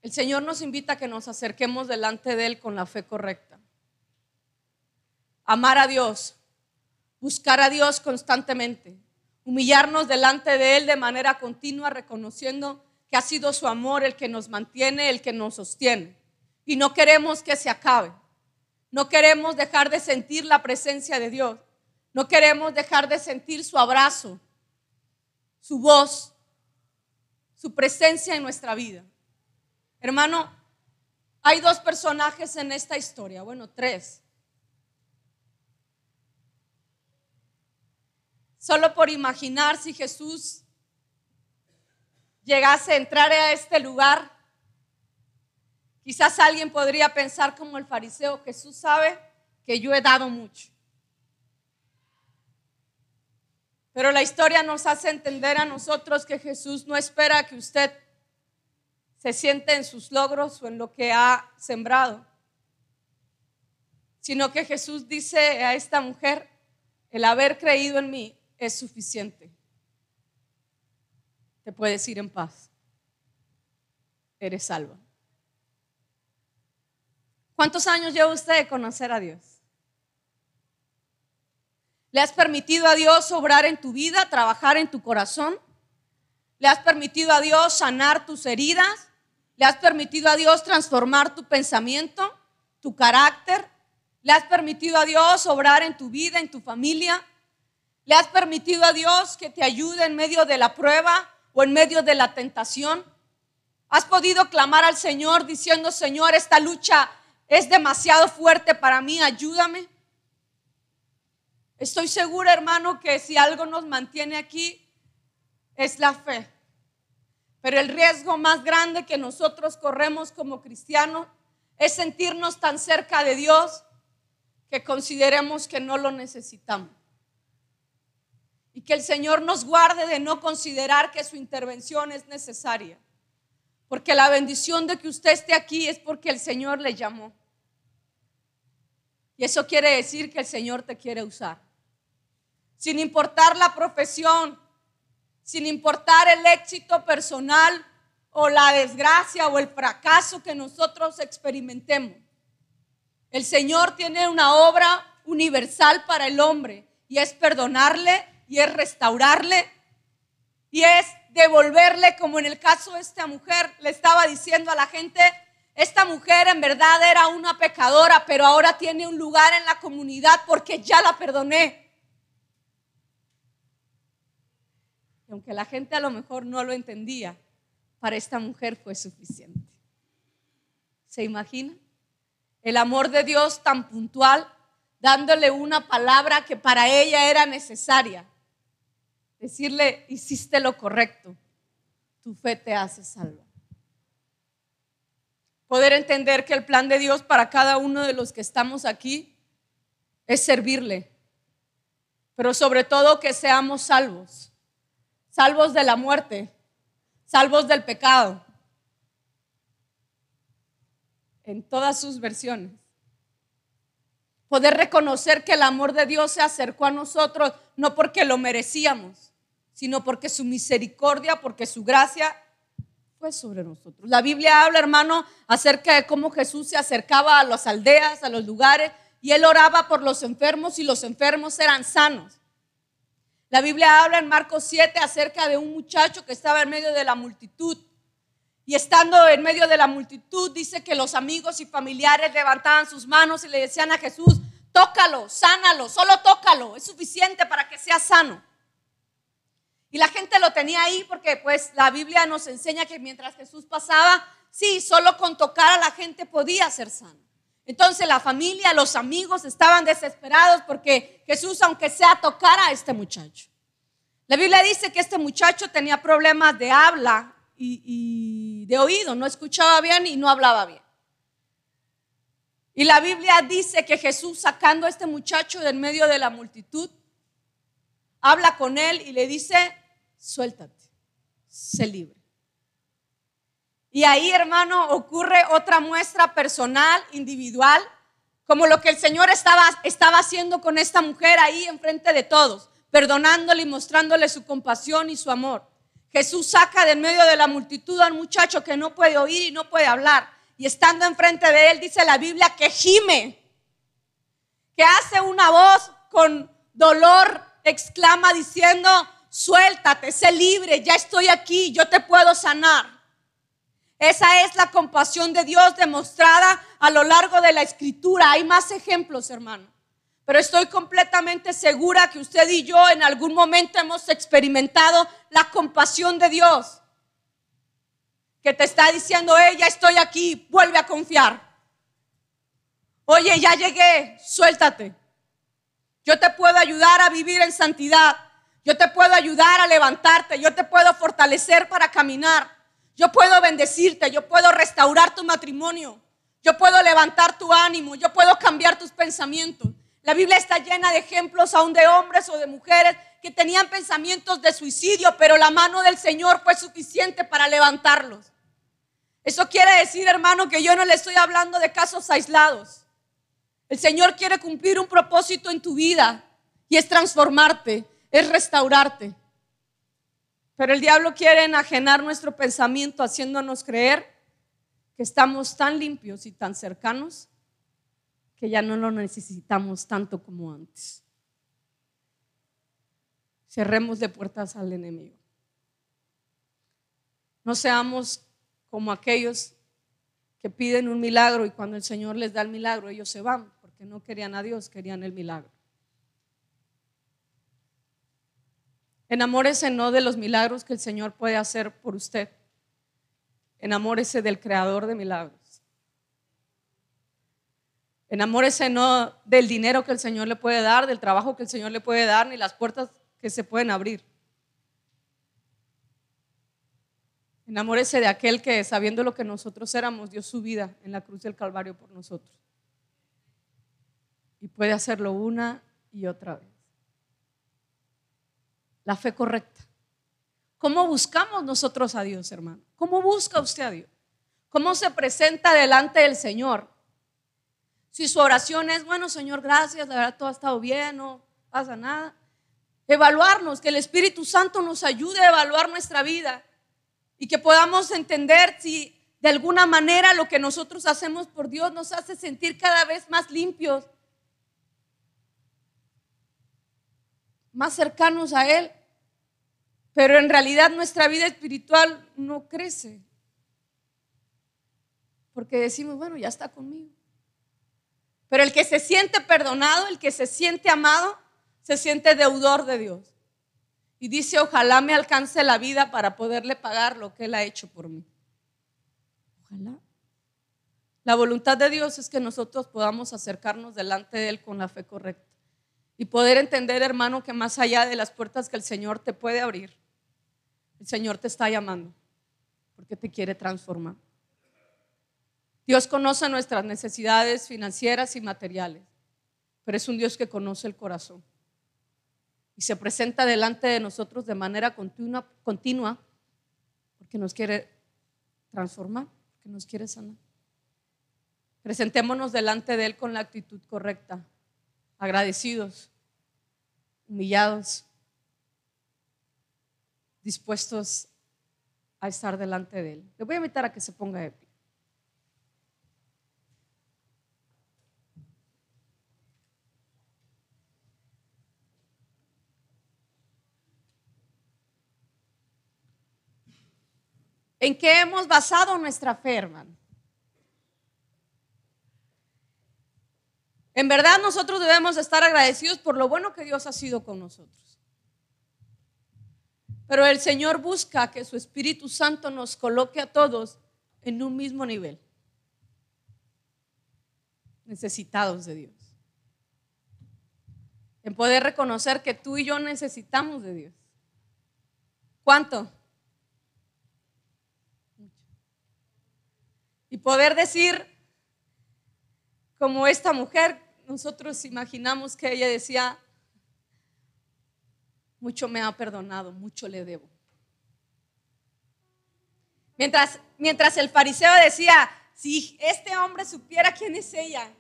El Señor nos invita a que nos acerquemos delante de Él con la fe correcta. Amar a Dios, buscar a Dios constantemente, humillarnos delante de Él de manera continua, reconociendo que ha sido su amor el que nos mantiene, el que nos sostiene. Y no queremos que se acabe. No queremos dejar de sentir la presencia de Dios. No queremos dejar de sentir su abrazo, su voz, su presencia en nuestra vida. Hermano, hay dos personajes en esta historia, bueno, tres. Solo por imaginar si Jesús llegase a entrar a este lugar Quizás alguien podría pensar como el fariseo, Jesús sabe que yo he dado mucho. Pero la historia nos hace entender a nosotros que Jesús no espera que usted se siente en sus logros o en lo que ha sembrado, sino que Jesús dice a esta mujer, el haber creído en mí es suficiente. Te puedes ir en paz. Eres salva. ¿Cuántos años lleva usted de conocer a Dios? ¿Le has permitido a Dios obrar en tu vida, trabajar en tu corazón? ¿Le has permitido a Dios sanar tus heridas? ¿Le has permitido a Dios transformar tu pensamiento, tu carácter? ¿Le has permitido a Dios obrar en tu vida, en tu familia? ¿Le has permitido a Dios que te ayude en medio de la prueba o en medio de la tentación? ¿Has podido clamar al Señor diciendo, Señor, esta lucha es demasiado fuerte para mí, ayúdame? Estoy segura, hermano, que si algo nos mantiene aquí es la fe. Pero el riesgo más grande que nosotros corremos como cristianos es sentirnos tan cerca de Dios que consideremos que no lo necesitamos. Y que el Señor nos guarde de no considerar que su intervención es necesaria. Porque la bendición de que usted esté aquí es porque el Señor le llamó. Y eso quiere decir que el Señor te quiere usar sin importar la profesión, sin importar el éxito personal o la desgracia o el fracaso que nosotros experimentemos. El Señor tiene una obra universal para el hombre y es perdonarle y es restaurarle y es devolverle, como en el caso de esta mujer, le estaba diciendo a la gente, esta mujer en verdad era una pecadora, pero ahora tiene un lugar en la comunidad porque ya la perdoné. aunque la gente a lo mejor no lo entendía, para esta mujer fue suficiente. ¿Se imagina? El amor de Dios tan puntual, dándole una palabra que para ella era necesaria. Decirle, hiciste lo correcto, tu fe te hace salva. Poder entender que el plan de Dios para cada uno de los que estamos aquí es servirle, pero sobre todo que seamos salvos salvos de la muerte, salvos del pecado, en todas sus versiones. Poder reconocer que el amor de Dios se acercó a nosotros no porque lo merecíamos, sino porque su misericordia, porque su gracia fue sobre nosotros. La Biblia habla, hermano, acerca de cómo Jesús se acercaba a las aldeas, a los lugares, y él oraba por los enfermos y los enfermos eran sanos. La Biblia habla en Marcos 7 acerca de un muchacho que estaba en medio de la multitud. Y estando en medio de la multitud, dice que los amigos y familiares levantaban sus manos y le decían a Jesús, tócalo, sánalo, solo tócalo, es suficiente para que sea sano. Y la gente lo tenía ahí porque pues la Biblia nos enseña que mientras Jesús pasaba, sí, solo con tocar a la gente podía ser sano. Entonces la familia, los amigos estaban desesperados porque Jesús, aunque sea, tocara a este muchacho. La Biblia dice que este muchacho tenía problemas de habla y, de oído, no escuchaba bien y no hablaba bien. Y la Biblia dice que Jesús sacando a este muchacho del medio de la multitud, habla con él y le dice, suéltate, sé libre. Y ahí, hermano, ocurre otra muestra personal, individual, como lo que el Señor estaba, estaba haciendo con esta mujer ahí enfrente de todos, perdonándole y mostrándole su compasión y su amor. Jesús saca del medio de la multitud a un muchacho que no puede oír y no puede hablar. Y estando enfrente de él, dice la Biblia que gime, que hace una voz con dolor, exclama diciendo, suéltate, sé libre, ya estoy aquí, yo te puedo sanar. Esa es la compasión de Dios demostrada a lo largo de la escritura. Hay más ejemplos, hermano. Pero estoy completamente segura que usted y yo en algún momento hemos experimentado la compasión de Dios. Que te está diciendo, hey, ya estoy aquí, vuelve a confiar. Oye, ya llegué, suéltate. Yo te puedo ayudar a vivir en santidad. Yo te puedo ayudar a levantarte. Yo te puedo fortalecer para caminar. Yo puedo bendecirte, yo puedo restaurar tu matrimonio, yo puedo levantar tu ánimo, yo puedo cambiar tus pensamientos. La Biblia está llena de ejemplos aún de hombres o de mujeres que tenían pensamientos de suicidio, pero la mano del Señor fue suficiente para levantarlos. Eso quiere decir, hermano, que yo no le estoy hablando de casos aislados. El Señor quiere cumplir un propósito en tu vida y es transformarte, es restaurarte. Pero el diablo quiere enajenar nuestro pensamiento haciéndonos creer que estamos tan limpios y tan cercanos que ya no lo necesitamos tanto como antes. Cerremos de puertas al enemigo. No seamos como aquellos que piden un milagro y cuando el Señor les da el milagro ellos se van porque no querían a Dios, querían el milagro. Enamórese no de los milagros que el Señor puede hacer por usted. Enamórese del creador de milagros. Enamórese no del dinero que el Señor le puede dar, del trabajo que el Señor le puede dar, ni las puertas que se pueden abrir. Enamórese de aquel que, sabiendo lo que nosotros éramos, dio su vida en la cruz del Calvario por nosotros. Y puede hacerlo una y otra vez. La fe correcta. ¿Cómo buscamos nosotros a Dios, hermano? ¿Cómo busca usted a Dios? ¿Cómo se presenta delante del Señor? Si su oración es, bueno, Señor, gracias, la verdad todo ha estado bien, no pasa nada. Evaluarnos, que el Espíritu Santo nos ayude a evaluar nuestra vida y que podamos entender si de alguna manera lo que nosotros hacemos por Dios nos hace sentir cada vez más limpios, más cercanos a Él. Pero en realidad nuestra vida espiritual no crece. Porque decimos, bueno, ya está conmigo. Pero el que se siente perdonado, el que se siente amado, se siente deudor de Dios y dice, ojalá me alcance la vida para poderle pagar lo que Él ha hecho por mí. Ojalá. La voluntad de Dios es que nosotros podamos acercarnos delante de Él con la fe correcta y poder entender, hermano, que más allá de las puertas que el Señor te puede abrir, el Señor te está llamando porque te quiere transformar. Dios conoce nuestras necesidades financieras y materiales, pero es un Dios que conoce el corazón y se presenta delante de nosotros de manera continua, continua porque nos quiere transformar, porque nos quiere sanar. Presentémonos delante de Él con la actitud correcta, agradecidos, humillados, dispuestos a estar delante de Él. Le voy a invitar a que se ponga pie. ¿En qué hemos basado nuestra fe, hermano? En verdad nosotros debemos estar agradecidos por lo bueno que Dios ha sido con nosotros. Pero el Señor busca que su Espíritu Santo nos coloque a todos en un mismo nivel. Necesitados de Dios. En poder reconocer que tú y yo necesitamos de Dios. ¿Cuánto? Y poder decir, como esta mujer, nosotros imaginamos que ella decía, mucho me ha perdonado, mucho le debo. Mientras, mientras el fariseo decía, si este hombre supiera quién es ella,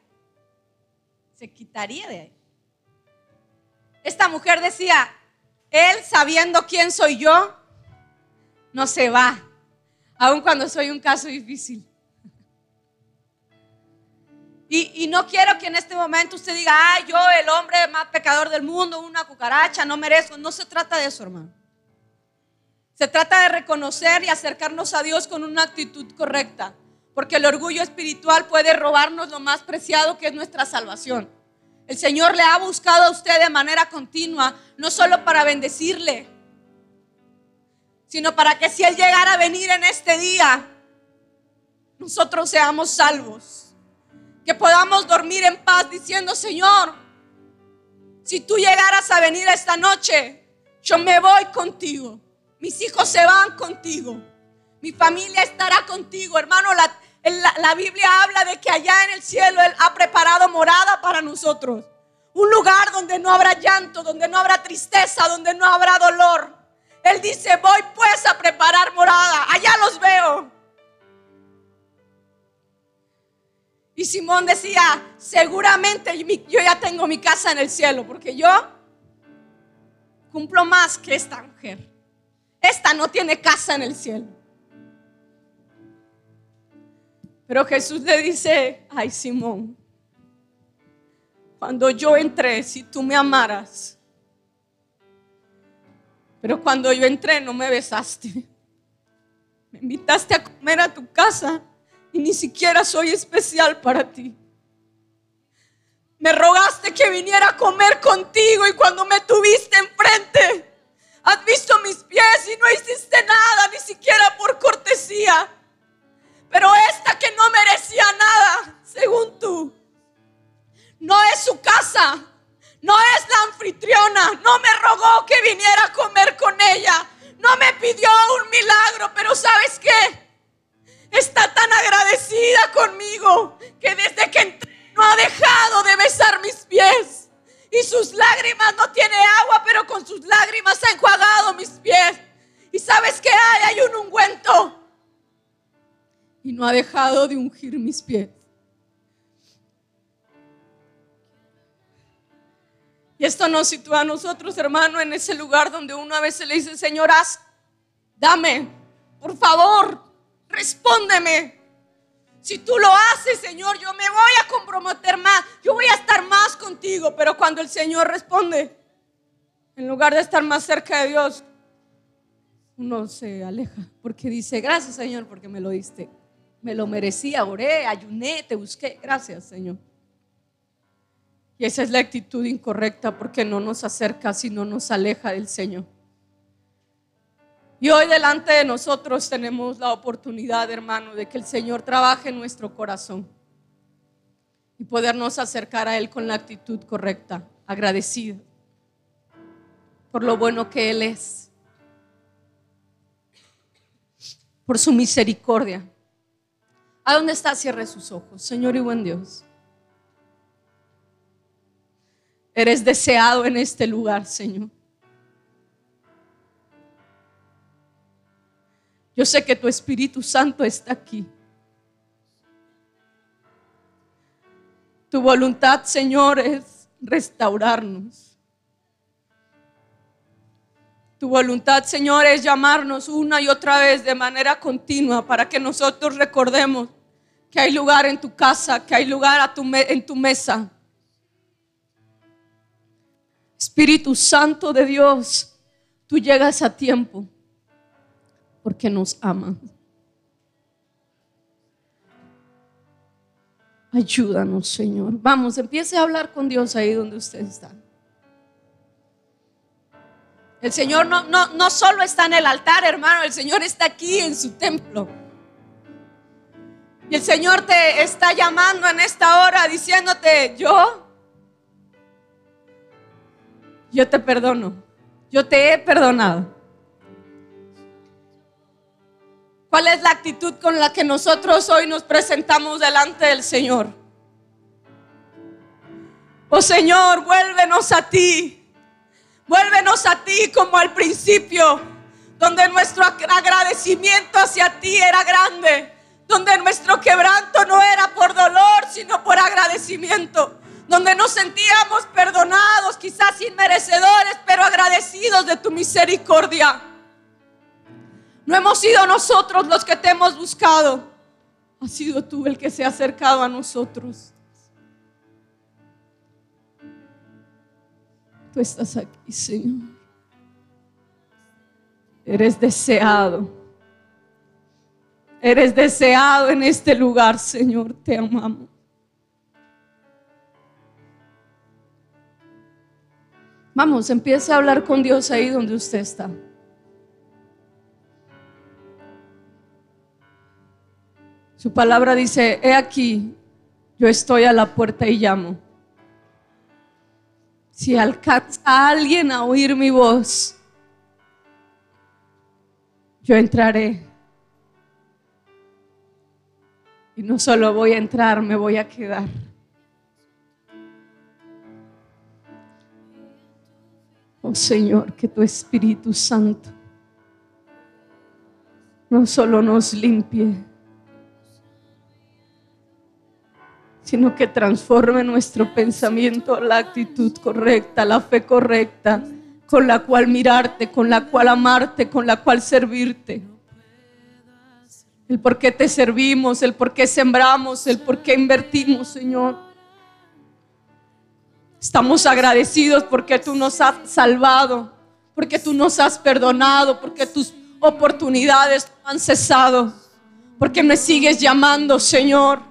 se quitaría de ahí. Esta mujer decía, él sabiendo quién soy yo, no se va, aun cuando soy un caso difícil. Y, no quiero que en este momento usted diga, ay, yo, el hombre más pecador del mundo, una cucaracha, no merezco. No se trata de eso, hermano. Se trata de reconocer y acercarnos a Dios con una actitud correcta. Porque el orgullo espiritual puede robarnos lo más preciado que es nuestra salvación. El Señor le ha buscado a usted de manera continua, no solo para bendecirle, sino para que si Él llegara a venir en este día, nosotros seamos salvos que podamos dormir en paz diciendo, Señor, si tú llegaras a venir esta noche, yo me voy contigo. Mis hijos se van contigo. Mi familia estará contigo, hermano. La, la, Biblia habla de que allá en el cielo Él ha preparado morada para nosotros. Un lugar donde no habrá llanto, donde no habrá tristeza, donde no habrá dolor. Él dice, voy pues a preparar morada. Allá los veo. Y Simón decía, seguramente yo ya tengo mi casa en el cielo, porque yo cumplo más que esta mujer. Esta no tiene casa en el cielo. Pero Jesús le dice, ay Simón, cuando yo entré, si tú me amaras, pero cuando yo entré no me besaste, me invitaste a comer a tu casa y ni siquiera soy especial para ti. Me rogaste que viniera a comer contigo y cuando me tuviste enfrente, has visto mis pies y no hiciste nada, ni siquiera por cortesía. Pero esta que no merecía nada, según tú, no es su casa, no es la anfitriona, no me rogó que viniera a comer con ella, no me pidió un milagro, pero ¿sabes qué? Está tan agradecida conmigo que desde que entré no ha dejado de besar mis pies. Y sus lágrimas no tiene agua, pero con sus lágrimas ha enjuagado mis pies. ¿Y sabes qué hay? Hay un ungüento y no ha dejado de ungir mis pies. Y esto nos sitúa a nosotros, hermano, en ese lugar donde uno a veces le dice, Señor, haz, dame, por favor, respóndeme. Si tú lo haces, Señor, yo me voy a comprometer más, yo voy a estar más contigo. Pero cuando el Señor responde, en lugar de estar más cerca de Dios, uno se aleja porque dice, gracias Señor porque me lo diste. Me lo merecía, oré, ayuné, te busqué. Gracias, Señor. Y esa es la actitud incorrecta porque no nos acerca, sino nos aleja del Señor. Y hoy delante de nosotros tenemos la oportunidad, hermano, de que el Señor trabaje en nuestro corazón y podernos acercar a Él con la actitud correcta, agradecido por lo bueno que Él es, por su misericordia. ¿A dónde está? Cierre sus ojos, Señor y buen Dios. Eres deseado en este lugar, Señor. Yo sé que tu Espíritu Santo está aquí. Tu voluntad, Señor, es restaurarnos. Tu voluntad, Señor, es llamarnos una y otra vez de manera continua para que nosotros recordemos que hay lugar en tu casa, que hay lugar en tu mesa. Espíritu Santo de Dios, tú llegas a tiempo porque nos amas. Ayúdanos, Señor. Vamos, empiece a hablar con Dios ahí donde usted está. El Señor no, no, no solo está en el altar, hermano, el Señor está aquí en su templo. Y el Señor te está llamando en esta hora diciéndote, yo, yo te perdono, yo te he perdonado. ¿Cuál es la actitud con la que nosotros hoy nos presentamos delante del Señor? Oh Señor, vuélvenos a ti. Vuélvenos a ti como al principio, donde nuestro agradecimiento hacia ti era grande, donde nuestro quebranto no era por dolor, sino por agradecimiento, donde nos sentíamos perdonados, quizás inmerecedores, pero agradecidos de tu misericordia. No hemos sido nosotros los que te hemos buscado, ha sido tú el que se ha acercado a nosotros. Tú estás aquí, Señor. Eres deseado. Eres deseado en este lugar, Señor. Te amamos. Vamos, empiece a hablar con Dios ahí donde usted está. Su palabra dice, he aquí, yo estoy a la puerta y llamo. Si alcanza a alguien a oír mi voz, yo entraré Y no solo voy a entrar, me voy a quedar. Oh Señor, que tu Espíritu Santo no solo nos limpie, sino que transforme nuestro pensamiento, la actitud correcta, la fe correcta, con la cual mirarte, con la cual amarte, con la cual servirte. El por qué te servimos, el por qué sembramos, el por qué invertimos, Señor. Estamos agradecidos porque tú nos has salvado, porque tú nos has perdonado, porque tus oportunidades han cesado, porque me sigues llamando, Señor,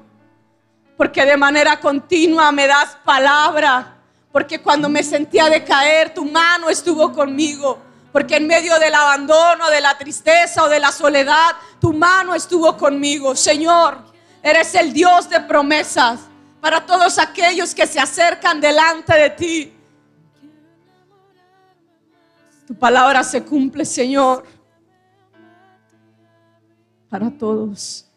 porque de manera continua me das palabra, porque cuando me sentía decaer, tu mano estuvo conmigo, porque en medio del abandono, de la tristeza o de la soledad, tu mano estuvo conmigo, Señor. Eres el Dios de promesas para todos aquellos que se acercan delante de ti. Tu palabra se cumple, Señor, para todos.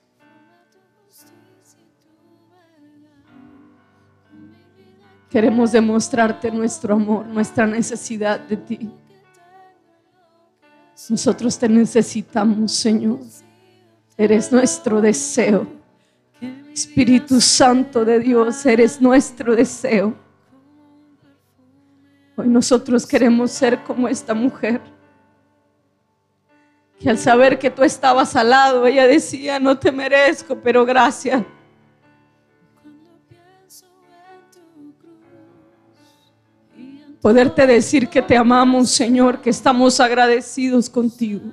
Queremos demostrarte nuestro amor, nuestra necesidad de ti. Nosotros te necesitamos, Señor. Eres nuestro deseo. Espíritu Santo de Dios, eres nuestro deseo. Hoy nosotros queremos ser como esta mujer, que al saber que tú estabas al lado, ella decía, no te merezco, pero gracias. Poderte decir que te amamos, Señor, que estamos agradecidos contigo.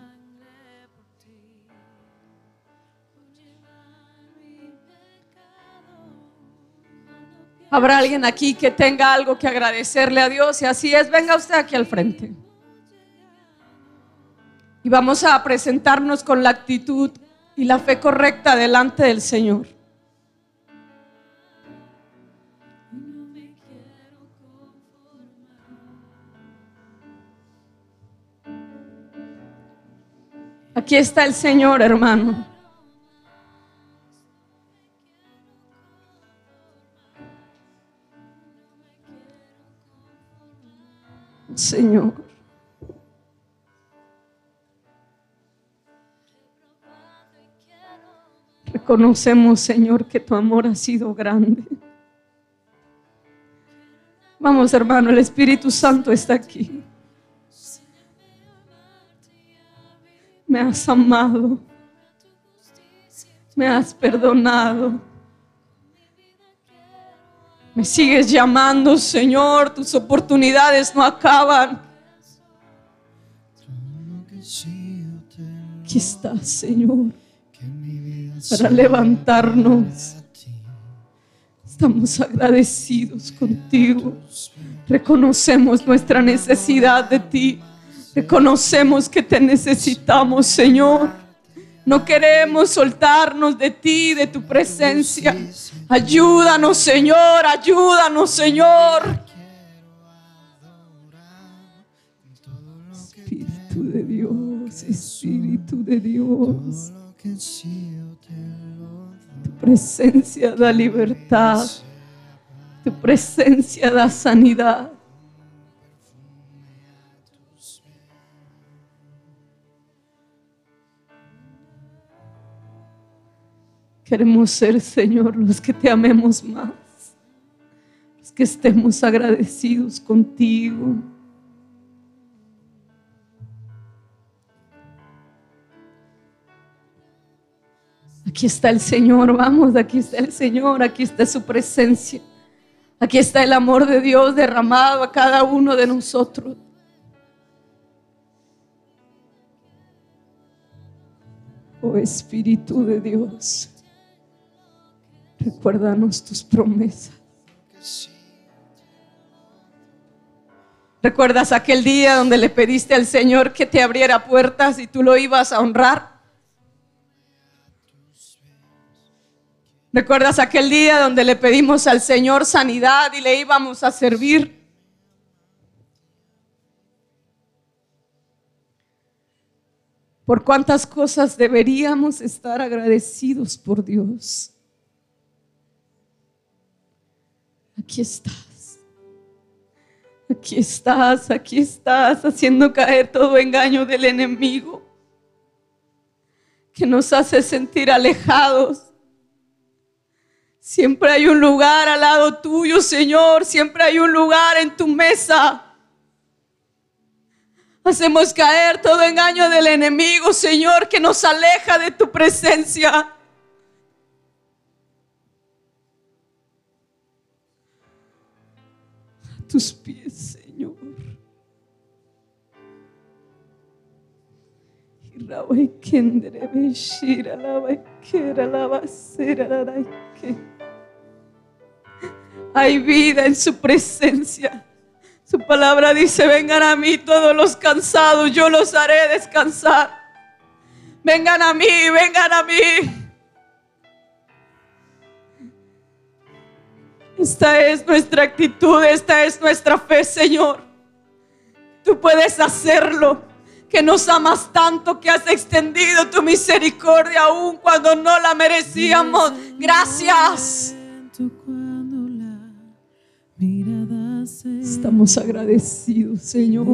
Habrá alguien aquí que tenga algo que agradecerle a Dios y así es, venga usted aquí al frente. Y vamos a presentarnos con la actitud y la fe correcta delante del Señor. Aquí está el Señor, hermano. Señor. Reconocemos, Señor, que tu amor ha sido grande. Vamos, hermano, el Espíritu Santo está aquí. Me has amado. Me has perdonado. Me sigues llamando, Señor. Tus oportunidades no acaban. Aquí estás, Señor, para levantarnos. Estamos agradecidos contigo. Reconocemos nuestra necesidad de ti. Reconocemos que te necesitamos, Señor. No queremos soltarnos de ti, de tu presencia. Ayúdanos, Señor, ayúdanos, Señor. Espíritu de Dios, Espíritu de Dios. Tu presencia da libertad. Tu presencia da sanidad. Queremos ser, Señor, los que te amemos más, los que estemos agradecidos contigo. Aquí está el Señor, vamos, aquí está el Señor, aquí está su presencia. Aquí está el amor de Dios derramado a cada uno de nosotros. Oh Espíritu de Dios. Recuérdanos tus promesas. ¿Recuerdas aquel día donde le pediste al Señor que te abriera puertas y tú lo ibas a honrar? ¿Recuerdas aquel día donde le pedimos al Señor sanidad y le íbamos a servir? ¿Por cuántas cosas deberíamos estar agradecidos por Dios? Aquí estás. Aquí estás, aquí estás, haciendo caer todo engaño del enemigo que nos hace sentir alejados. Siempre hay un lugar al lado tuyo, Señor. Siempre hay un lugar en tu mesa. Hacemos caer todo engaño del enemigo, Señor, que nos aleja de tu presencia. Tus pies, Señor. Hay vida en su presencia. Su palabra dice, vengan a mí todos los cansados, yo los haré descansar. Vengan a mí, vengan a mí. Esta es nuestra actitud, esta es nuestra fe, Señor. Tú puedes hacerlo, que nos amas tanto, que has extendido tu misericordia aún cuando no la merecíamos. Gracias. Estamos agradecidos, Señor.